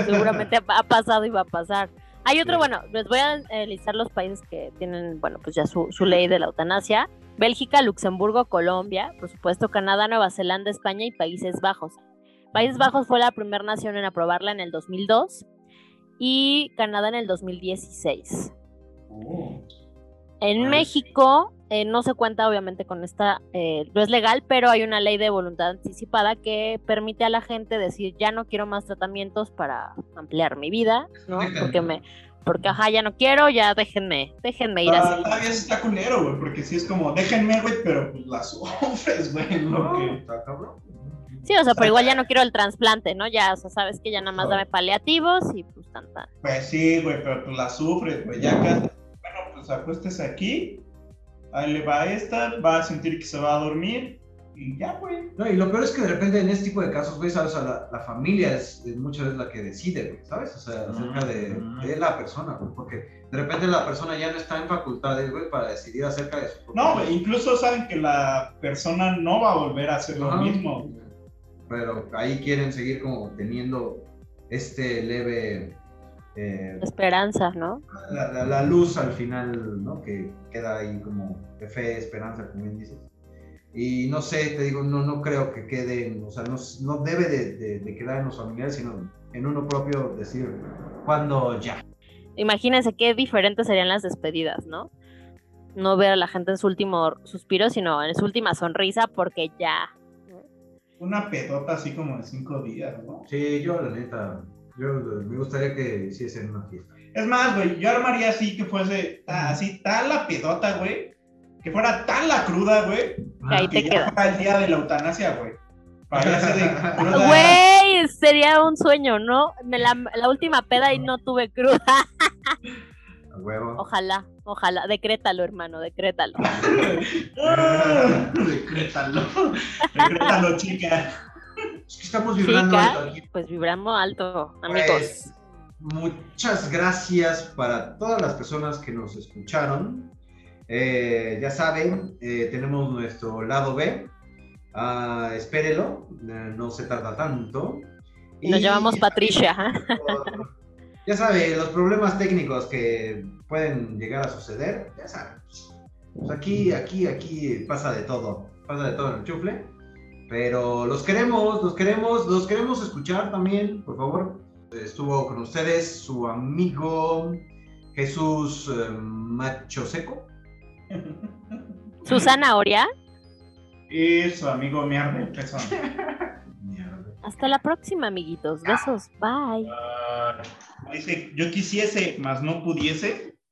Seguramente ha pasado y va a pasar. Hay otro, bueno, les voy a eh, listar los países que tienen, bueno, pues ya su, su ley de la eutanasia. Bélgica, Luxemburgo, Colombia, por supuesto Canadá, Nueva Zelanda, España y Países Bajos. Países Bajos fue la primera nación en aprobarla en el 2002 y Canadá en el 2016. En Ah, México eh, no se cuenta obviamente con esta, eh, no es legal, pero hay una ley de voluntad anticipada que permite a la gente decir ya no quiero más tratamientos para ampliar mi vida, ¿no? Porque me, porque ajá, ya no quiero, ya déjenme, déjenme ir Ah, así. todavía está culero, güey, porque sí es como, déjenme, güey, pero pues la sufres, güey, lo que... Está cabrón. Sí, o sea, pero igual ya no quiero el trasplante, ¿no? Ya, o sea, sabes que ya nada más dame paliativos y pues tan tan. Pues sí, güey, pero pues la sufres, güey, ya casi... Bueno, pues acuéstese aquí, ahí le va esta, va a sentir que se va a dormir y ya, güey. No, y lo peor es que de repente en este tipo de casos, güey, sabes, o sea, la, la familia es, es muchas veces la que decide, güey, ¿sabes? O sea, acerca de, de la persona, güey, porque de repente la persona ya no está en facultades, güey, para decidir acerca de su propia No, güey, incluso saben que la persona no va a volver a hacer lo Ajá. mismo. Pero ahí quieren seguir como teniendo este leve... eh, Esperanza, ¿no? la, la- la luz al final, ¿no? Que queda ahí como de fe, esperanza, como bien dices. Y no sé, te digo, no, no creo que quede, o sea, no, no debe de, de- de quedar en los familiares, sino en uno propio decir, cuando ya. Imagínense qué diferentes serían las despedidas, ¿no? No ver a la gente en su último suspiro, sino en su última sonrisa, porque ya. Una pedota así como de cinco días, ¿no? Sí, yo la neta, yo me gustaría que hiciesen una fiesta. Es más, güey, yo armaría así que fuese ta- así tal la pedota, güey. Que fuera tan la cruda, güey. Que ahí te que queda. ya fuera el día de la eutanasia, güey. Para ya ser de cruda. Güey, sería un sueño, ¿no? Me la, la última peda y no tuve cruda. A huevo. Ojalá, ojalá. Decrétalo, hermano, decrétalo. Ah, Decrétalo. Decrétalo, chica. Es que estamos vibrando Chica, alto pues vibramos alto, amigos. Pues, muchas gracias para todas las personas que nos escucharon. Eh, ya saben, eh, tenemos nuestro lado B. Ah, espérelo, eh, no se tarda tanto. Nos Y- llamamos Patricia. Ya saben, los problemas técnicos que pueden llegar a suceder, ya saben. Pues aquí, aquí, aquí pasa de todo. Pasa de todo en el chufle. Pero los queremos, los queremos, los queremos escuchar también, por favor. Estuvo con ustedes su amigo Jesús eh, Macho Seco. Susana Oria. Y su amigo Miarde pezón. Hasta la próxima, amiguitos. Besos. Bye. Dice, yo quisiese, mas no pudiese.